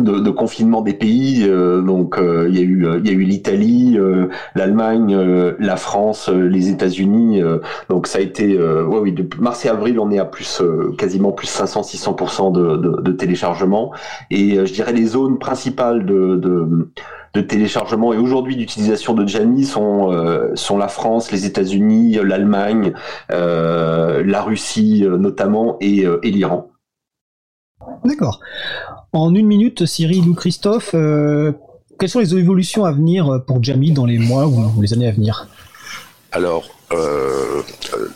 de, de, confinement des pays. Euh, donc euh, il y a eu il y a eu l'Italie, euh, l'Allemagne, la France, les États-Unis. donc ça a été ouais oui depuis mars et avril on est à plus quasiment plus 500 600 de, de, de, téléchargement et je dirais les zones principales de, de de téléchargement et aujourd'hui d'utilisation de Jamie sont sont la France, les États-Unis, l'Allemagne, la Russie notamment et, et l'Iran. D'accord. En une minute, Cyril ou Christophe, euh, quelles sont les évolutions à venir pour Jamie dans les mois ou les années à venir? Alors, euh,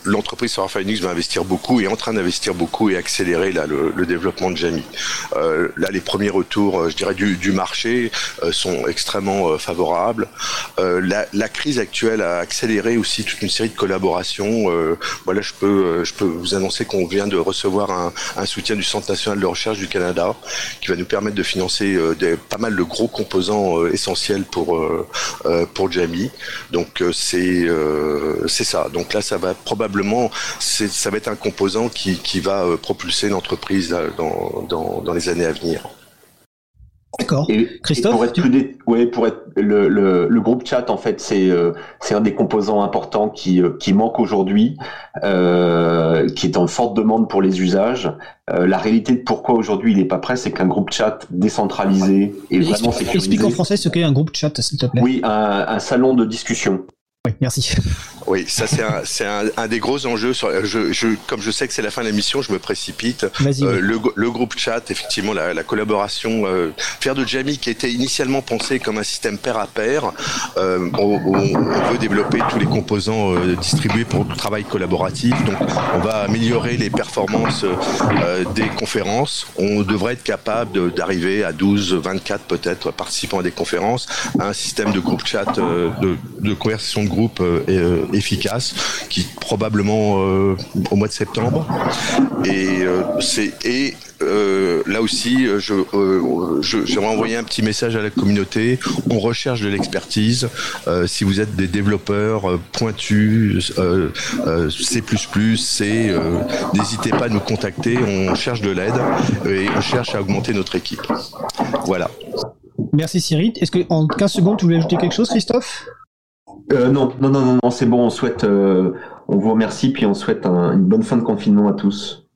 l'entreprise Savoir Linux va investir beaucoup et est en train d'investir beaucoup et accélérer le, développement de Jamie. Euh, là, les premiers retours, euh, je dirais, du, marché euh, sont extrêmement euh, favorables. La, crise actuelle a accéléré aussi toute une série de collaborations. voilà, je peux, je peux vous annoncer qu'on vient de recevoir un, soutien du Centre national de recherche du Canada qui va nous permettre de financer pas mal de gros composants essentiels pour, pour Jamie. Donc, c'est c'est ça. Donc là, ça va probablement, ça va être un composant qui, qui va euh, propulser l'entreprise dans, dans, dans, les années à venir. D'accord. Christophe, pour être, tu... plus ouais, pour être le, le, le, groupe chat en fait c'est euh, c'est un des composants importants qui euh, qui manque aujourd'hui, euh, qui est en forte demande pour les usages. Euh, la réalité de pourquoi aujourd'hui il n'est pas prêt, c'est qu'un groupe chat décentralisé et vraiment sécurisé. Explique en français ce qu'est un groupe chat, s'il te plaît. Oui, un, un salon de discussion. Oui, merci. Oui, ça c'est un, c'est un, un, des gros enjeux. Sur, je, je, comme je sais que c'est la fin de l'émission, je me précipite. Euh, le, le, groupe chat, effectivement, la, la collaboration, euh, faire de Jamie qui était initialement pensé comme un système pair à pair, euh, on, on, veut développer tous les composants euh, distribués pour le travail collaboratif. Donc, on va améliorer les performances euh, des conférences. On devrait être capable d'arriver à 12, 24 peut-être participants à des conférences, à un système de groupe chat, de, de conversation de groupe efficace, qui probablement euh, au mois de septembre. Et euh, c'est et euh, là aussi, je, euh, j'aimerais envoyer un petit message à la communauté. On recherche de l'expertise. Euh, si vous êtes des développeurs pointus, C++, C, n'hésitez pas à nous contacter. On cherche de l'aide et on cherche à augmenter notre équipe. Voilà. Merci Cyril. Est-ce que en 15 secondes, tu voulais ajouter quelque chose, Christophe? Euh, non, non, non, non, non c'est bon. On souhaite, euh, on vous remercie, puis on souhaite un, une bonne fin de confinement à tous.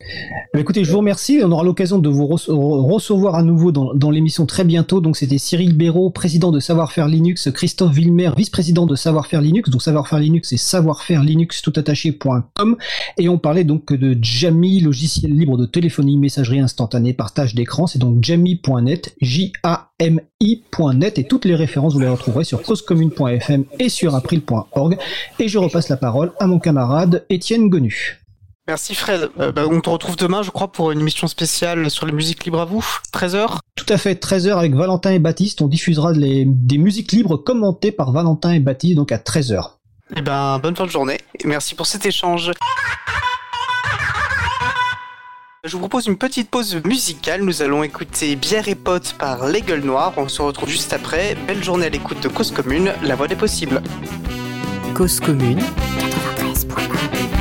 Écoutez, je vous remercie. On aura l'occasion de vous recevoir à nouveau dans, l'émission très bientôt. Donc, c'était Cyril Béraud, président de Savoir-faire Linux, Christophe Villemer, vice-président de Savoir-faire Linux. Donc, Savoir-faire Linux, c'est savoir-faire Linux tout attaché.com. Et on parlait donc de Jamie, logiciel libre de téléphonie, messagerie instantanée, partage d'écran. C'est donc jamie.net, J-A-M-I.net. Et toutes les références, vous les retrouverez sur causecommune.fm et sur april.org. Et je repasse la parole à mon camarade Étienne Gonu. Merci Fred. Euh, bah, on te retrouve demain, je crois, pour une émission spéciale sur les musiques libres à vous. 13h Tout à fait, 13h avec Valentin et Baptiste. On diffusera les, des musiques libres commentées par Valentin et Baptiste, donc à 13h. Eh ben, bonne fin de journée. Et merci pour cet échange. Je vous propose une petite pause musicale. Nous allons écouter Bière et Potes par Les Gueules Noires. On se retrouve juste après. Belle journée à l'écoute de Cause Commune, la voix des possibles. Cause commune. 93.1.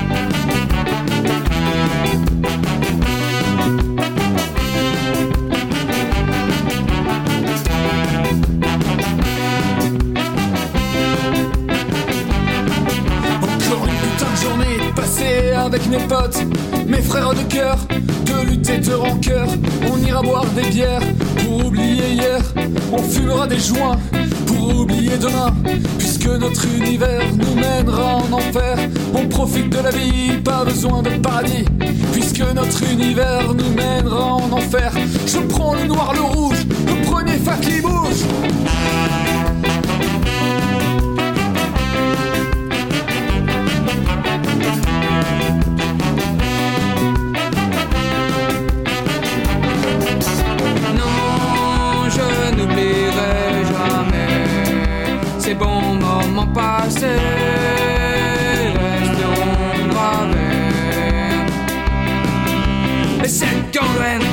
avec mes potes, mes frères de cœur, de lutte et de rancœur. On ira boire des bières pour oublier hier. On fumera des joints pour oublier demain. Puisque notre univers nous mènera en enfer. On profite de la vie, pas besoin de paradis. Puisque notre univers nous mènera en enfer. Je prends le noir, le rouge, le premier fac qui bouge. Passés resteront gravés. Et cette gangrène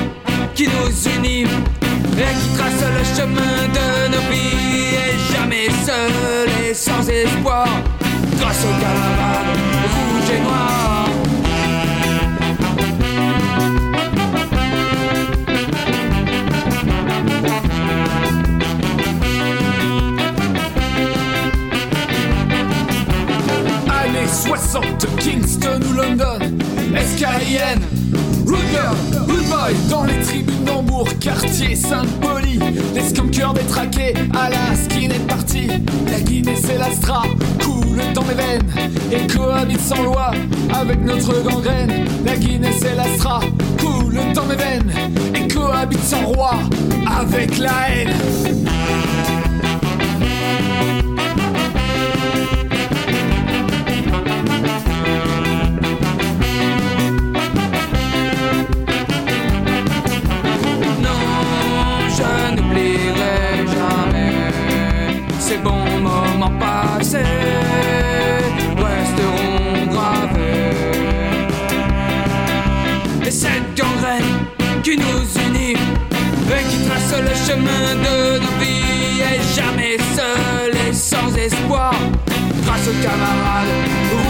qui nous unit et qui trace le chemin de nos vies et jamais seul et sans espoir grâce aux camarades rouges et noirs. 60, Kingston ou London, SKIN, Rude Girl, Rude Boy, dans les tribunes d'Hambourg, quartier Sainte-Poly, les skunkers détraqués à la skinhead party, la Guinness et l'Astra coulent dans mes veines et cohabitent sans loi avec notre gangrène, la Guinness et l'Astra coulent dans mes veines et cohabitent sans roi avec la haine. Passés resteront gravés. Et cette gangrène qui nous unit et qui trace le chemin de nos vies est jamais seul et sans espoir grâce aux camarades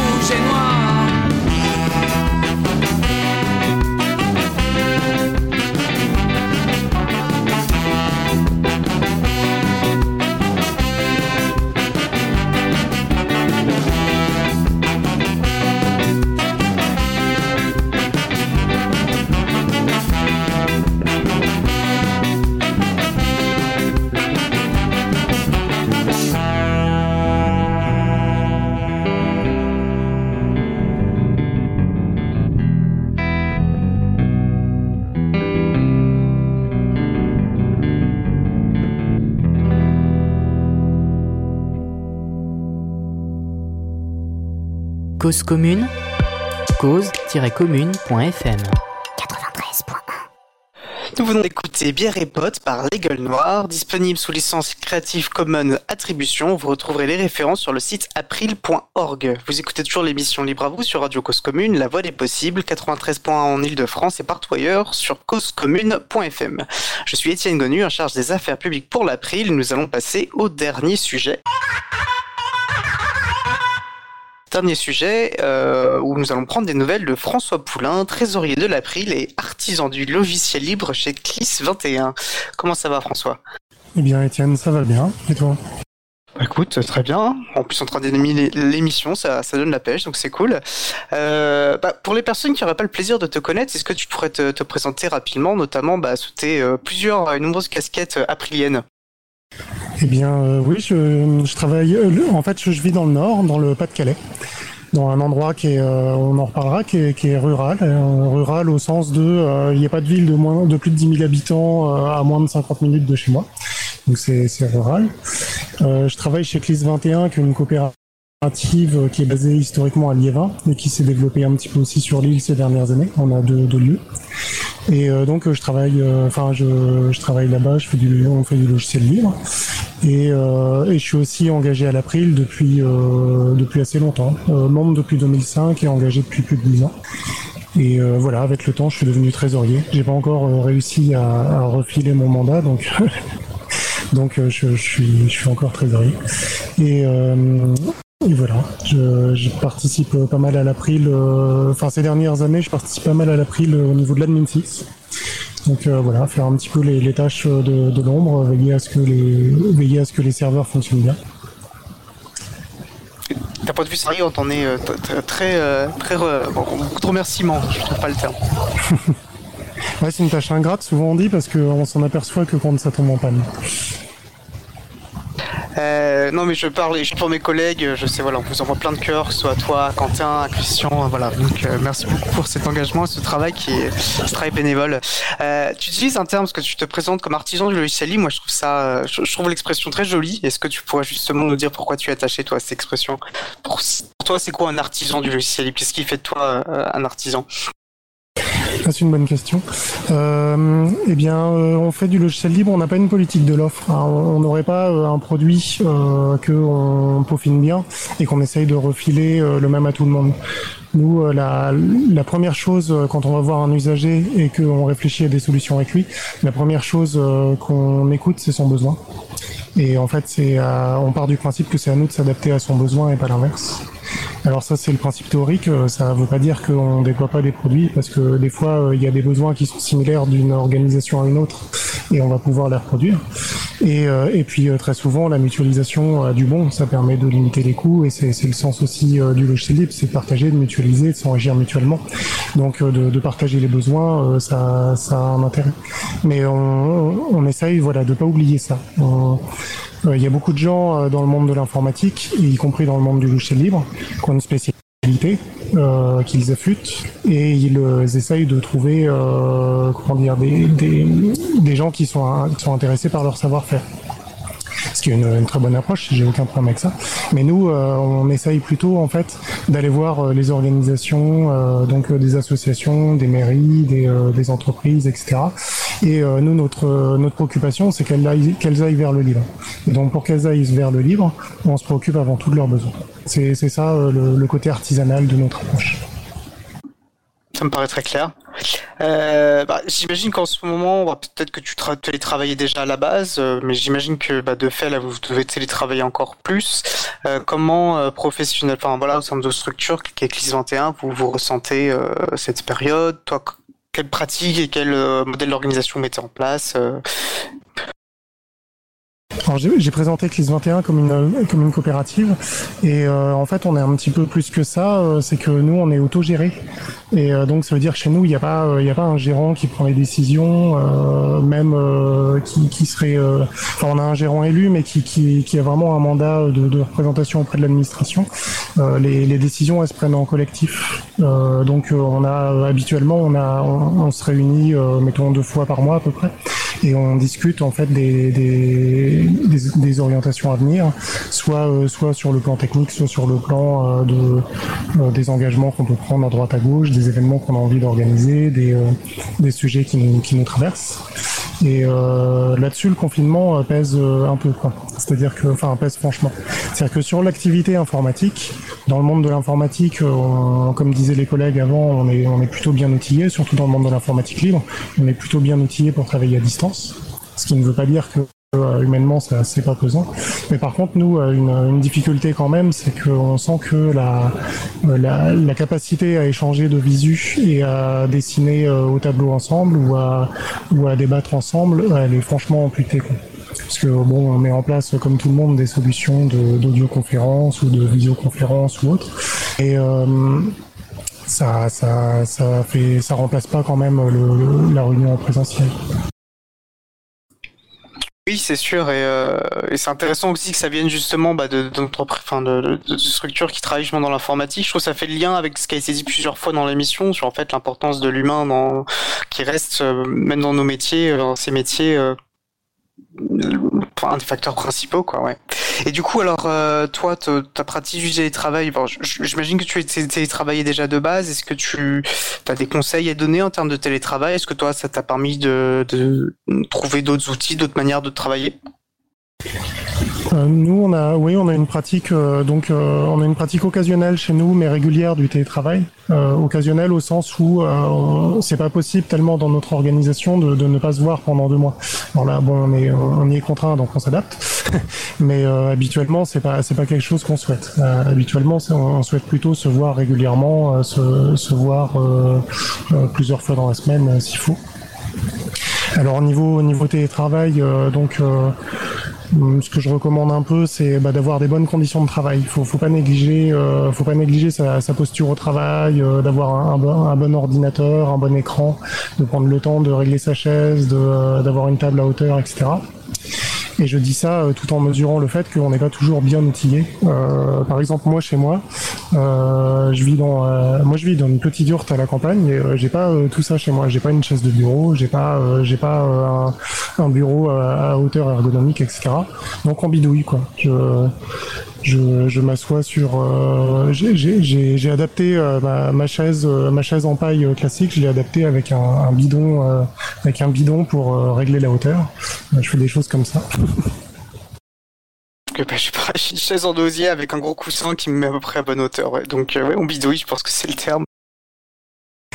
Cause commune. cause-commune.fm. 93.1. Nous venons d'écouter Bière et Potes par Les Gueules Noires, disponible sous licence Creative Commons Attribution. Vous retrouverez les références sur le site april.org. Vous écoutez toujours l'émission Libre à vous sur Radio Cause Commune, La Voix des Possibles, 93.1 en Ile-de-France et partout ailleurs sur causecommune.fm. Je suis Étienne Gonu, en charge des affaires publiques pour l'April. Nous allons passer au dernier sujet. Dernier sujet euh, où nous allons prendre des nouvelles de François Poulain, trésorier de l'April et artisan du logiciel libre chez CLIS21. Comment ça va François? Eh bien, Étienne, ça va bien. Et toi? Bah, Écoute, très bien. En plus, en train d'animer l'émission, ça, ça donne la pêche, donc c'est cool. Euh, bah, pour les personnes qui n'auraient pas le plaisir de te connaître, est-ce que tu pourrais te, te présenter rapidement, notamment bah, sous tes euh, plusieurs et nombreuses casquettes euh, apriliennes? Eh bien, euh, oui, je, je travaille. euh, en fait, je, vis dans le Nord, dans le Pas-de-Calais, dans un endroit qui est, euh, on en reparlera, qui est, qui est rural. euh, rural au sens de, euh, il n'y a pas de ville de moins de plus de 10 000 habitants euh, à moins de 50 minutes de chez moi. Donc c'est rural. Je travaille chez Clis 21, qui est une coopérative qui est basée historiquement à Liévin et qui s'est développée un petit peu aussi sur l'île ces dernières années. On a deux, deux lieux. Et euh, donc euh, je travaille, euh, enfin je, je travaille là-bas, je fais du, on fait du logiciel libre. Et, et je suis aussi engagé à l'April depuis depuis assez longtemps, membre depuis 2005 et engagé depuis plus de 10 ans. Et euh, voilà, avec le temps, je suis devenu trésorier. J'ai pas encore réussi à, à refiler mon mandat, donc donc euh, je, je suis je suis encore trésorier. Et et voilà, je, je participe pas mal à l'April. euh, Enfin, ces dernières années, je participe pas mal à l'April au niveau de l'admin 6. Donc euh, voilà, faire un petit peu les, les tâches de, de l'ombre, veiller à ce que les veiller à ce que les serveurs fonctionnent bien. D'un point de vue sérieux, on t'en est euh, t- t- très, euh, très, bon, beaucoup de remerciements, je trouve pas le terme. Ouais, c'est une tâche ingrate, souvent on dit, parce qu'on s'en aperçoit que quand ça tombe en panne. Euh, non, mais je parle je pour mes collègues. Je sais, voilà, on vous envoie plein de cœurs, soit à toi, à Quentin, à Christian. euh, Voilà. Donc, euh, merci beaucoup pour cet engagement ce travail qui est ce travail bénévole. Euh, tu utilises un terme parce que tu te présentes comme artisan du logiciel libre. Moi, je trouve ça, euh, je, je trouve l'expression très jolie. Est-ce que tu pourrais justement nous dire pourquoi tu es attaché toi à cette expression? Pour, pour toi, c'est quoi un artisan du logiciel libre? Qu'est-ce qui fait de toi euh, un artisan? C'est une bonne question. Euh, eh bien, euh, on fait du logiciel libre, on n'a pas une politique de l'offre. hein. On n'aurait pas euh, un produit euh, qu'on peaufine bien et qu'on essaye de refiler le même à tout le monde. Nous, euh, la, première chose euh, quand on va voir un usager et qu'on réfléchit à des solutions avec lui, la première chose euh, qu'on écoute, c'est son besoin. Et en fait, c'est, on part du principe que c'est à nous de s'adapter à son besoin et pas l'inverse. Alors ça, c'est le principe théorique. Ça ne veut pas dire qu'on ne déploie pas des produits, parce que des fois, il y a des besoins qui sont similaires d'une organisation à une autre, et on va pouvoir les reproduire. Et, puis très souvent, la mutualisation euh, du bon, ça permet de limiter les coûts, et c'est le sens aussi du logiciel libre, c'est de partager, de mutualiser, de s'enrichir mutuellement. Donc euh, de, partager les besoins, euh, ça, ça a un intérêt. Mais on, essaye, voilà, de pas oublier ça. Euh, Il y a beaucoup de gens dans le monde de l'informatique, y compris dans le monde du logiciel libre, qui ont une spécialité qu'ils affûtent et ils essayent de trouver comment dire, des, gens qui sont intéressés par leur savoir-faire. Ce qui est une, très bonne approche, j'ai aucun problème avec ça. Mais nous, euh, on essaye plutôt en fait d'aller voir euh, les organisations, euh, donc des associations, des mairies, des, entreprises, etc. Et nous, notre notre préoccupation, c'est qu'elles aillent, vers le libre. Et donc pour qu'elles aillent vers le libre, on se préoccupe avant tout de leurs besoins. C'est ça le côté artisanal de notre approche. Ça me paraît très clair. Euh, bah, j'imagine qu'en ce moment, bah, peut-être que tu tra- télétravaillais déjà à la base, euh, mais j'imagine que bah, de fait, là, vous devez télétravailler encore plus. Euh, comment professionnel, enfin voilà, au sein de vos structures, qu'est 21, vous, vous ressentez cette période? Toi, qu- quelles pratiques et quel modèle d'organisation mettez en place Alors j'ai présenté CLIS 21 comme une coopérative et euh, en fait on est un petit peu plus que ça. euh, c'est que nous on est autogéré et euh, donc ça veut dire que chez nous il n'y a pas un gérant qui prend les décisions, même qui serait. Enfin on a un gérant élu mais qui a vraiment un mandat de, représentation auprès de l'administration. Les décisions elles se prennent en collectif. Donc on a habituellement on se réunit mettons deux fois par mois à peu près et on discute en fait des, des, des orientations à venir, soit euh, soit sur le plan technique, soit sur le plan euh, de euh, des engagements qu'on peut prendre à droite à gauche, des événements qu'on a envie d'organiser, des euh, des sujets qui nous qui nous traversent. Et euh, là-dessus, le confinement pèse un peu, quoi. C'est-à-dire que, enfin, pèse franchement. C'est-à-dire que sur l'activité informatique, dans le monde de l'informatique, comme disaient les collègues avant, on est, on est plutôt bien outillé, surtout dans le monde de l'informatique libre. On est plutôt bien outillé pour travailler à distance. Ce qui ne veut pas dire que humainement, ça c'est pas pesant. Mais par contre, nous, euh, une, difficulté quand même, c'est qu'on sent que la, euh, la, capacité à échanger de visu et à dessiner euh, au tableau ensemble ou à, débattre ensemble, elle est franchement amputée. Parce que bon, on met en place, comme tout le monde, des solutions de- d'audioconférence ou de visioconférence ou autre. Et euh, ça, ça, remplace pas quand même la réunion en présentiel. Oui, c'est sûr, et, euh, et c'est intéressant aussi que ça vienne justement bah, de, de, de- de structures qui travaillent justement dans l'informatique. Je trouve que ça fait le lien avec ce qui a été dit plusieurs fois dans l'émission sur en fait l'importance de l'humain dans qui reste euh, même dans nos métiers, euh, dans ces métiers, euh, un des facteurs principaux, quoi. Ouais. Et du coup, alors euh, toi, ta pratique du télétravail, bon, j'imagine que tu es té- télétravaillé déjà de base. Est-ce que tu as des conseils à donner en termes de télétravail? Est-ce que toi, ça t'a permis de, de trouver d'autres outils, d'autres manières de travailler? Nous, on a, oui, on a une pratique, euh, donc, euh, on a une pratique occasionnelle chez nous, mais régulière du télétravail. Euh, occasionnelle au sens où euh, c'est pas possible tellement dans notre organisation de, ne pas se voir pendant deux mois. Alors là, bon, on y est contraint, donc on s'adapte. mais euh, habituellement, c'est pas, pas quelque chose qu'on souhaite. habituellement, on souhaite plutôt se voir régulièrement, se, voir plusieurs fois dans la semaine s'il faut. Alors au niveau, au niveau télétravail, donc ce que je recommande un peu, c'est bah, d'avoir des bonnes conditions de travail. Faut, faut pas négliger, euh, faut pas négliger sa, sa posture au travail, euh, d'avoir un, un, un, bon ordinateur, un bon écran, de prendre le temps de régler sa chaise, euh, d'avoir une table à hauteur, etc. Et je dis ça euh, tout en mesurant le fait qu'on n'est pas toujours bien outillé. Euh, par exemple, moi chez moi, euh, je vis dans, moi je vis dans une petite yourte à la campagne et j'ai pas tout ça chez moi. J'ai pas une chaise de bureau, j'ai pas, j'ai pas un, bureau à, hauteur ergonomique, etc. Donc on bidouille quoi. Je, m'assois sur. Euh, j'ai adapté euh, ma, chaise, euh, ma chaise en paille classique. Je l'ai adapté avec un, bidon, avec un bidon pour régler la hauteur. Je fais des choses comme ça. bah, je pas, une chaise en osier avec un gros coussin qui me met à peu près à bonne hauteur. Ouais. Donc ouais, on bidouille, je pense que c'est le terme.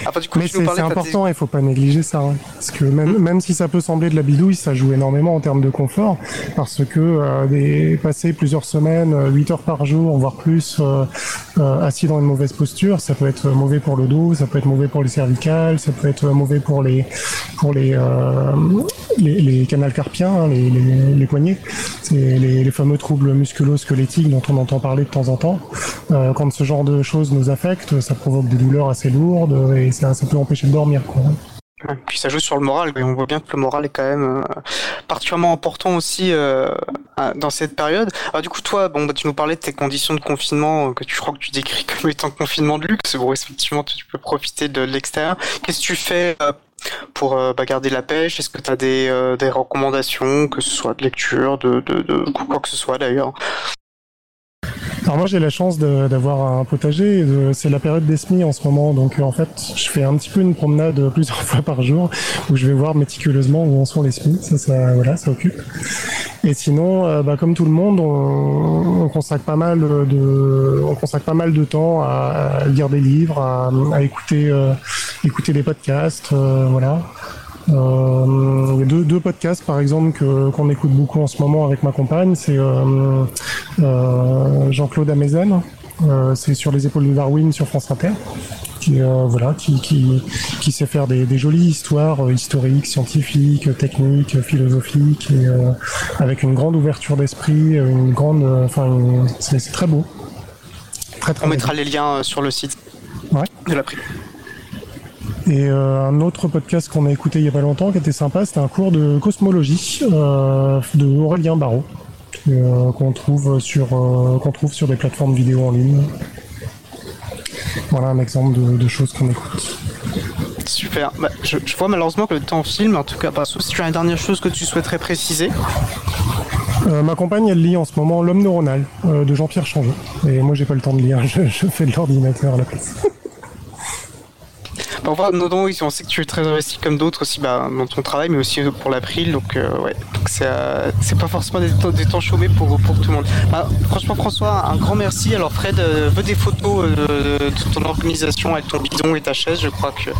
Enfin, coup, mais c'est important, il faut pas négliger ça. Hein. Parce que même, même si ça peut sembler de la bidouille, ça joue énormément en termes de confort. Parce que euh, des, passer plusieurs semaines, 8 heures par jour, voire plus, euh, euh, assis dans une mauvaise posture, ça peut être mauvais pour le dos, ça peut être mauvais pour les cervicales, ça peut être mauvais pour les, pour les, euh, les, les, canals carpiens, hein, les, les, les, poignets. C'est les, les, fameux troubles musculo-squelettiques dont on entend parler de temps en temps. Euh, quand ce genre de choses nous affectent, ça provoque des douleurs assez lourdes et ça, peut empêcher de dormir. Quoi. Puis ça joue sur le moral, et on voit bien que le moral est quand même euh, particulièrement important aussi euh, dans cette période. Du coup, toi, bon, bah, tu nous parlais de tes conditions de confinement euh, que tu crois que tu décris comme étant confinement de luxe. Bon, effectivement, tu peux profiter de l'extérieur. Qu'est-ce que tu fais pour bah, garder la pêche? Est-ce que tu as des, recommandations, que ce soit de lecture, de quoi que ce soit d'ailleurs? Alors moi j'ai la chance d'avoir un potager, c'est la période des semis en ce moment, donc en fait je fais un petit peu une promenade plusieurs fois par jour où je vais voir méticuleusement où en sont les semis, ça, ça voilà, ça occupe. Et sinon, euh, bah, comme tout le monde, on, on, consacre pas mal de, on consacre pas mal de temps à, lire des livres, à, écouter, euh, écouter des podcasts, euh, voilà. Euh, il y a deux, deux, podcasts par exemple que qu'on écoute beaucoup en ce moment avec ma compagne, c'est euh, euh, Jean-Claude Amezen, c'est sur les épaules de Darwin sur France Inter. Qui, voilà, qui, qui, qui, sait faire des, des jolies histoires historiques, scientifiques, techniques, philosophiques, et avec une grande ouverture d'esprit, une grande, enfin, c'est très beau. Très, très On mettra les liens sur le site ouais. de la prix. Et euh, un autre podcast qu'on a écouté il y a pas longtemps qui était sympa, c'était un cours de cosmologie euh, de Aurélien Barraud euh, qu'on trouve sur qu'on trouve sur des plateformes vidéo en ligne. Voilà un exemple de, de choses qu'on écoute. Super. Bah, je, je, vois malheureusement que le temps filme. En tout cas, bah, sauf si tu as une dernière chose que tu souhaiterais préciser. Euh, ma compagne, elle lit en ce moment L'homme neuronal euh, de Jean-Pierre Changeau. Et moi, j'ai pas le temps de lire. Je, je fais de l'ordinateur à la place. Voilà, non, non, on sait que tu es très investi comme d'autres aussi bah, dans ton travail, mais aussi pour l'April. Donc, euh, ouais, donc c'est, euh, c'est pas forcément des, temps, des temps chômés pour, pour tout le monde. Bah, franchement, François, un grand merci. Alors, Fred euh, veut des photos euh, de ton organisation avec ton bidon et ta chaise. Je crois qu'il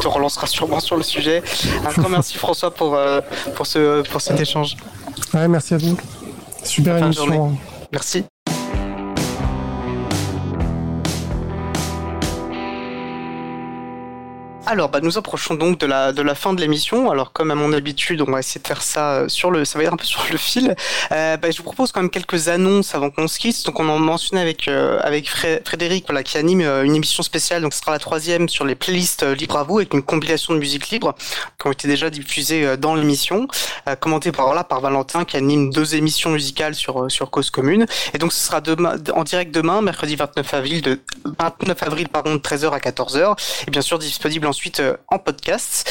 te relancera sûrement sur le sujet. Un grand merci, François, pour, euh, pour, ce, pour cet échange. Ouais, merci à vous. Super émission. Merci. Alors, bah, nous approchons donc de la, de la fin de l'émission. Alors, comme à mon habitude, on va essayer de faire ça sur le, ça va être un peu sur le fil. Euh, bah, je vous propose quand même quelques annonces avant qu'on se quitte. Donc, on en mentionnait avec, euh, avec Frédéric, voilà, qui anime euh, une émission spéciale. Donc, ce sera la troisième sur les playlists euh, libres à vous avec une compilation de musique libre qui ont été déjà diffusées euh, dans l'émission, euh, commentée par, voilà, par Valentin qui anime deux émissions musicales sur, sur Cause Commune. Et donc, ce sera demain, en direct demain, mercredi 29 avril de, 29 avril, pardon, de 13h à 14h. Et bien sûr, disponible en ensuite en podcast.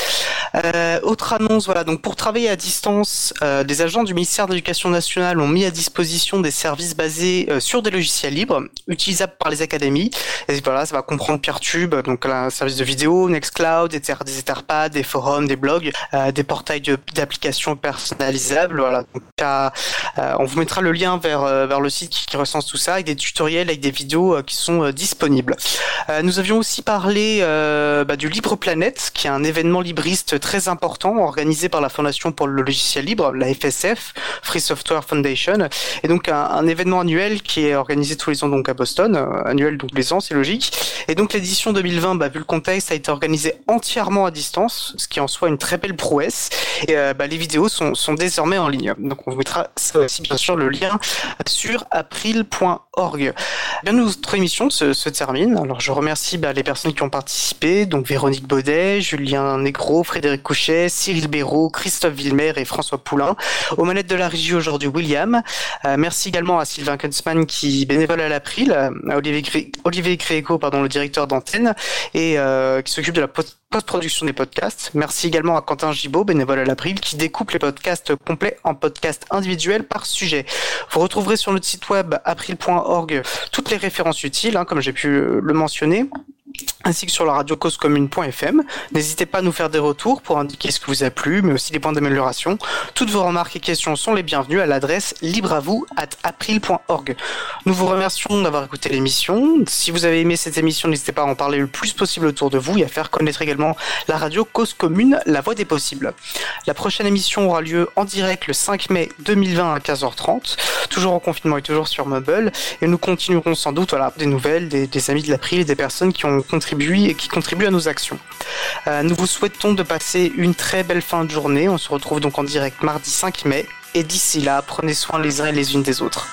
autre annonce, voilà, donc pour travailler à distance, des agents du ministère de l'Éducation nationale ont mis à disposition des services basés sur des logiciels libres, utilisables par les académies. Et voilà, ça va comprendre PeerTube, donc un service de vidéo, Nextcloud, des Etherpad, des forums, des blogs, des portails d'applications personnalisables. Voilà, on vous mettra le lien vers vers le site qui, recense tout ça, avec des tutoriels, avec des vidéos qui sont disponibles. nous avions aussi parlé bah, du Libre Planète, qui est un événement libriste très important organisé par la Fondation pour le logiciel libre, la FSF, Free Software Foundation, et donc un, événement annuel qui est organisé tous les ans donc à Boston, euh, annuel donc les ans, c'est logique. Et donc l'édition 2020, bah, vu le contexte, a été organisée entièrement à distance, ce qui en soit une très belle prouesse. Et euh, bah, les vidéos sont, désormais en ligne. Donc on vous mettra ça aussi bien sûr le lien sur april.org. Bien notre émission se, se termine. Alors je remercie bah, les personnes qui ont participé, donc Véronique Baudet, Julien Negro, Frédéric Couchet, Cyril Béraud, Christophe Villemer et François Poulain. Aux manettes de la régie aujourd'hui, William. Euh, merci également à Sylvain Kunzmann qui bénévole à l'April, à Olivier, Gré Olivier Gréco, pardon, le directeur d'antenne, et euh, qui s'occupe de la post-production des podcasts. Merci également à Quentin Gibaud, bénévole à l'April, qui découpe les podcasts complets en podcasts individuels par sujet. Vous retrouverez sur notre site web april.org toutes les références utiles, hein, comme j'ai pu le mentionner ainsi que sur la radio causecommune.fm. N'hésitez pas à nous faire des retours pour indiquer ce que vous a plu, mais aussi des points d'amélioration. Toutes vos remarques et questions sont les bienvenues à l'adresse libreavou at april.org. Nous vous remercions d'avoir écouté l'émission. Si vous avez aimé cette émission, n'hésitez pas à en parler le plus possible autour de vous et à faire connaître également la radio Cause Commune, la voix des possibles. La prochaine émission aura lieu en direct le 5 mai 2020 à 15h30, toujours en confinement et toujours sur Mobile, et nous continuerons sans doute des nouvelles, des, amis de l'April et des personnes qui ont contribuent et qui contribuent à nos actions. Euh, nous vous souhaitons de passer une très belle fin de journée. On se retrouve donc en direct mardi 5 mai. Et d'ici là, prenez soin les uns et les unes des autres.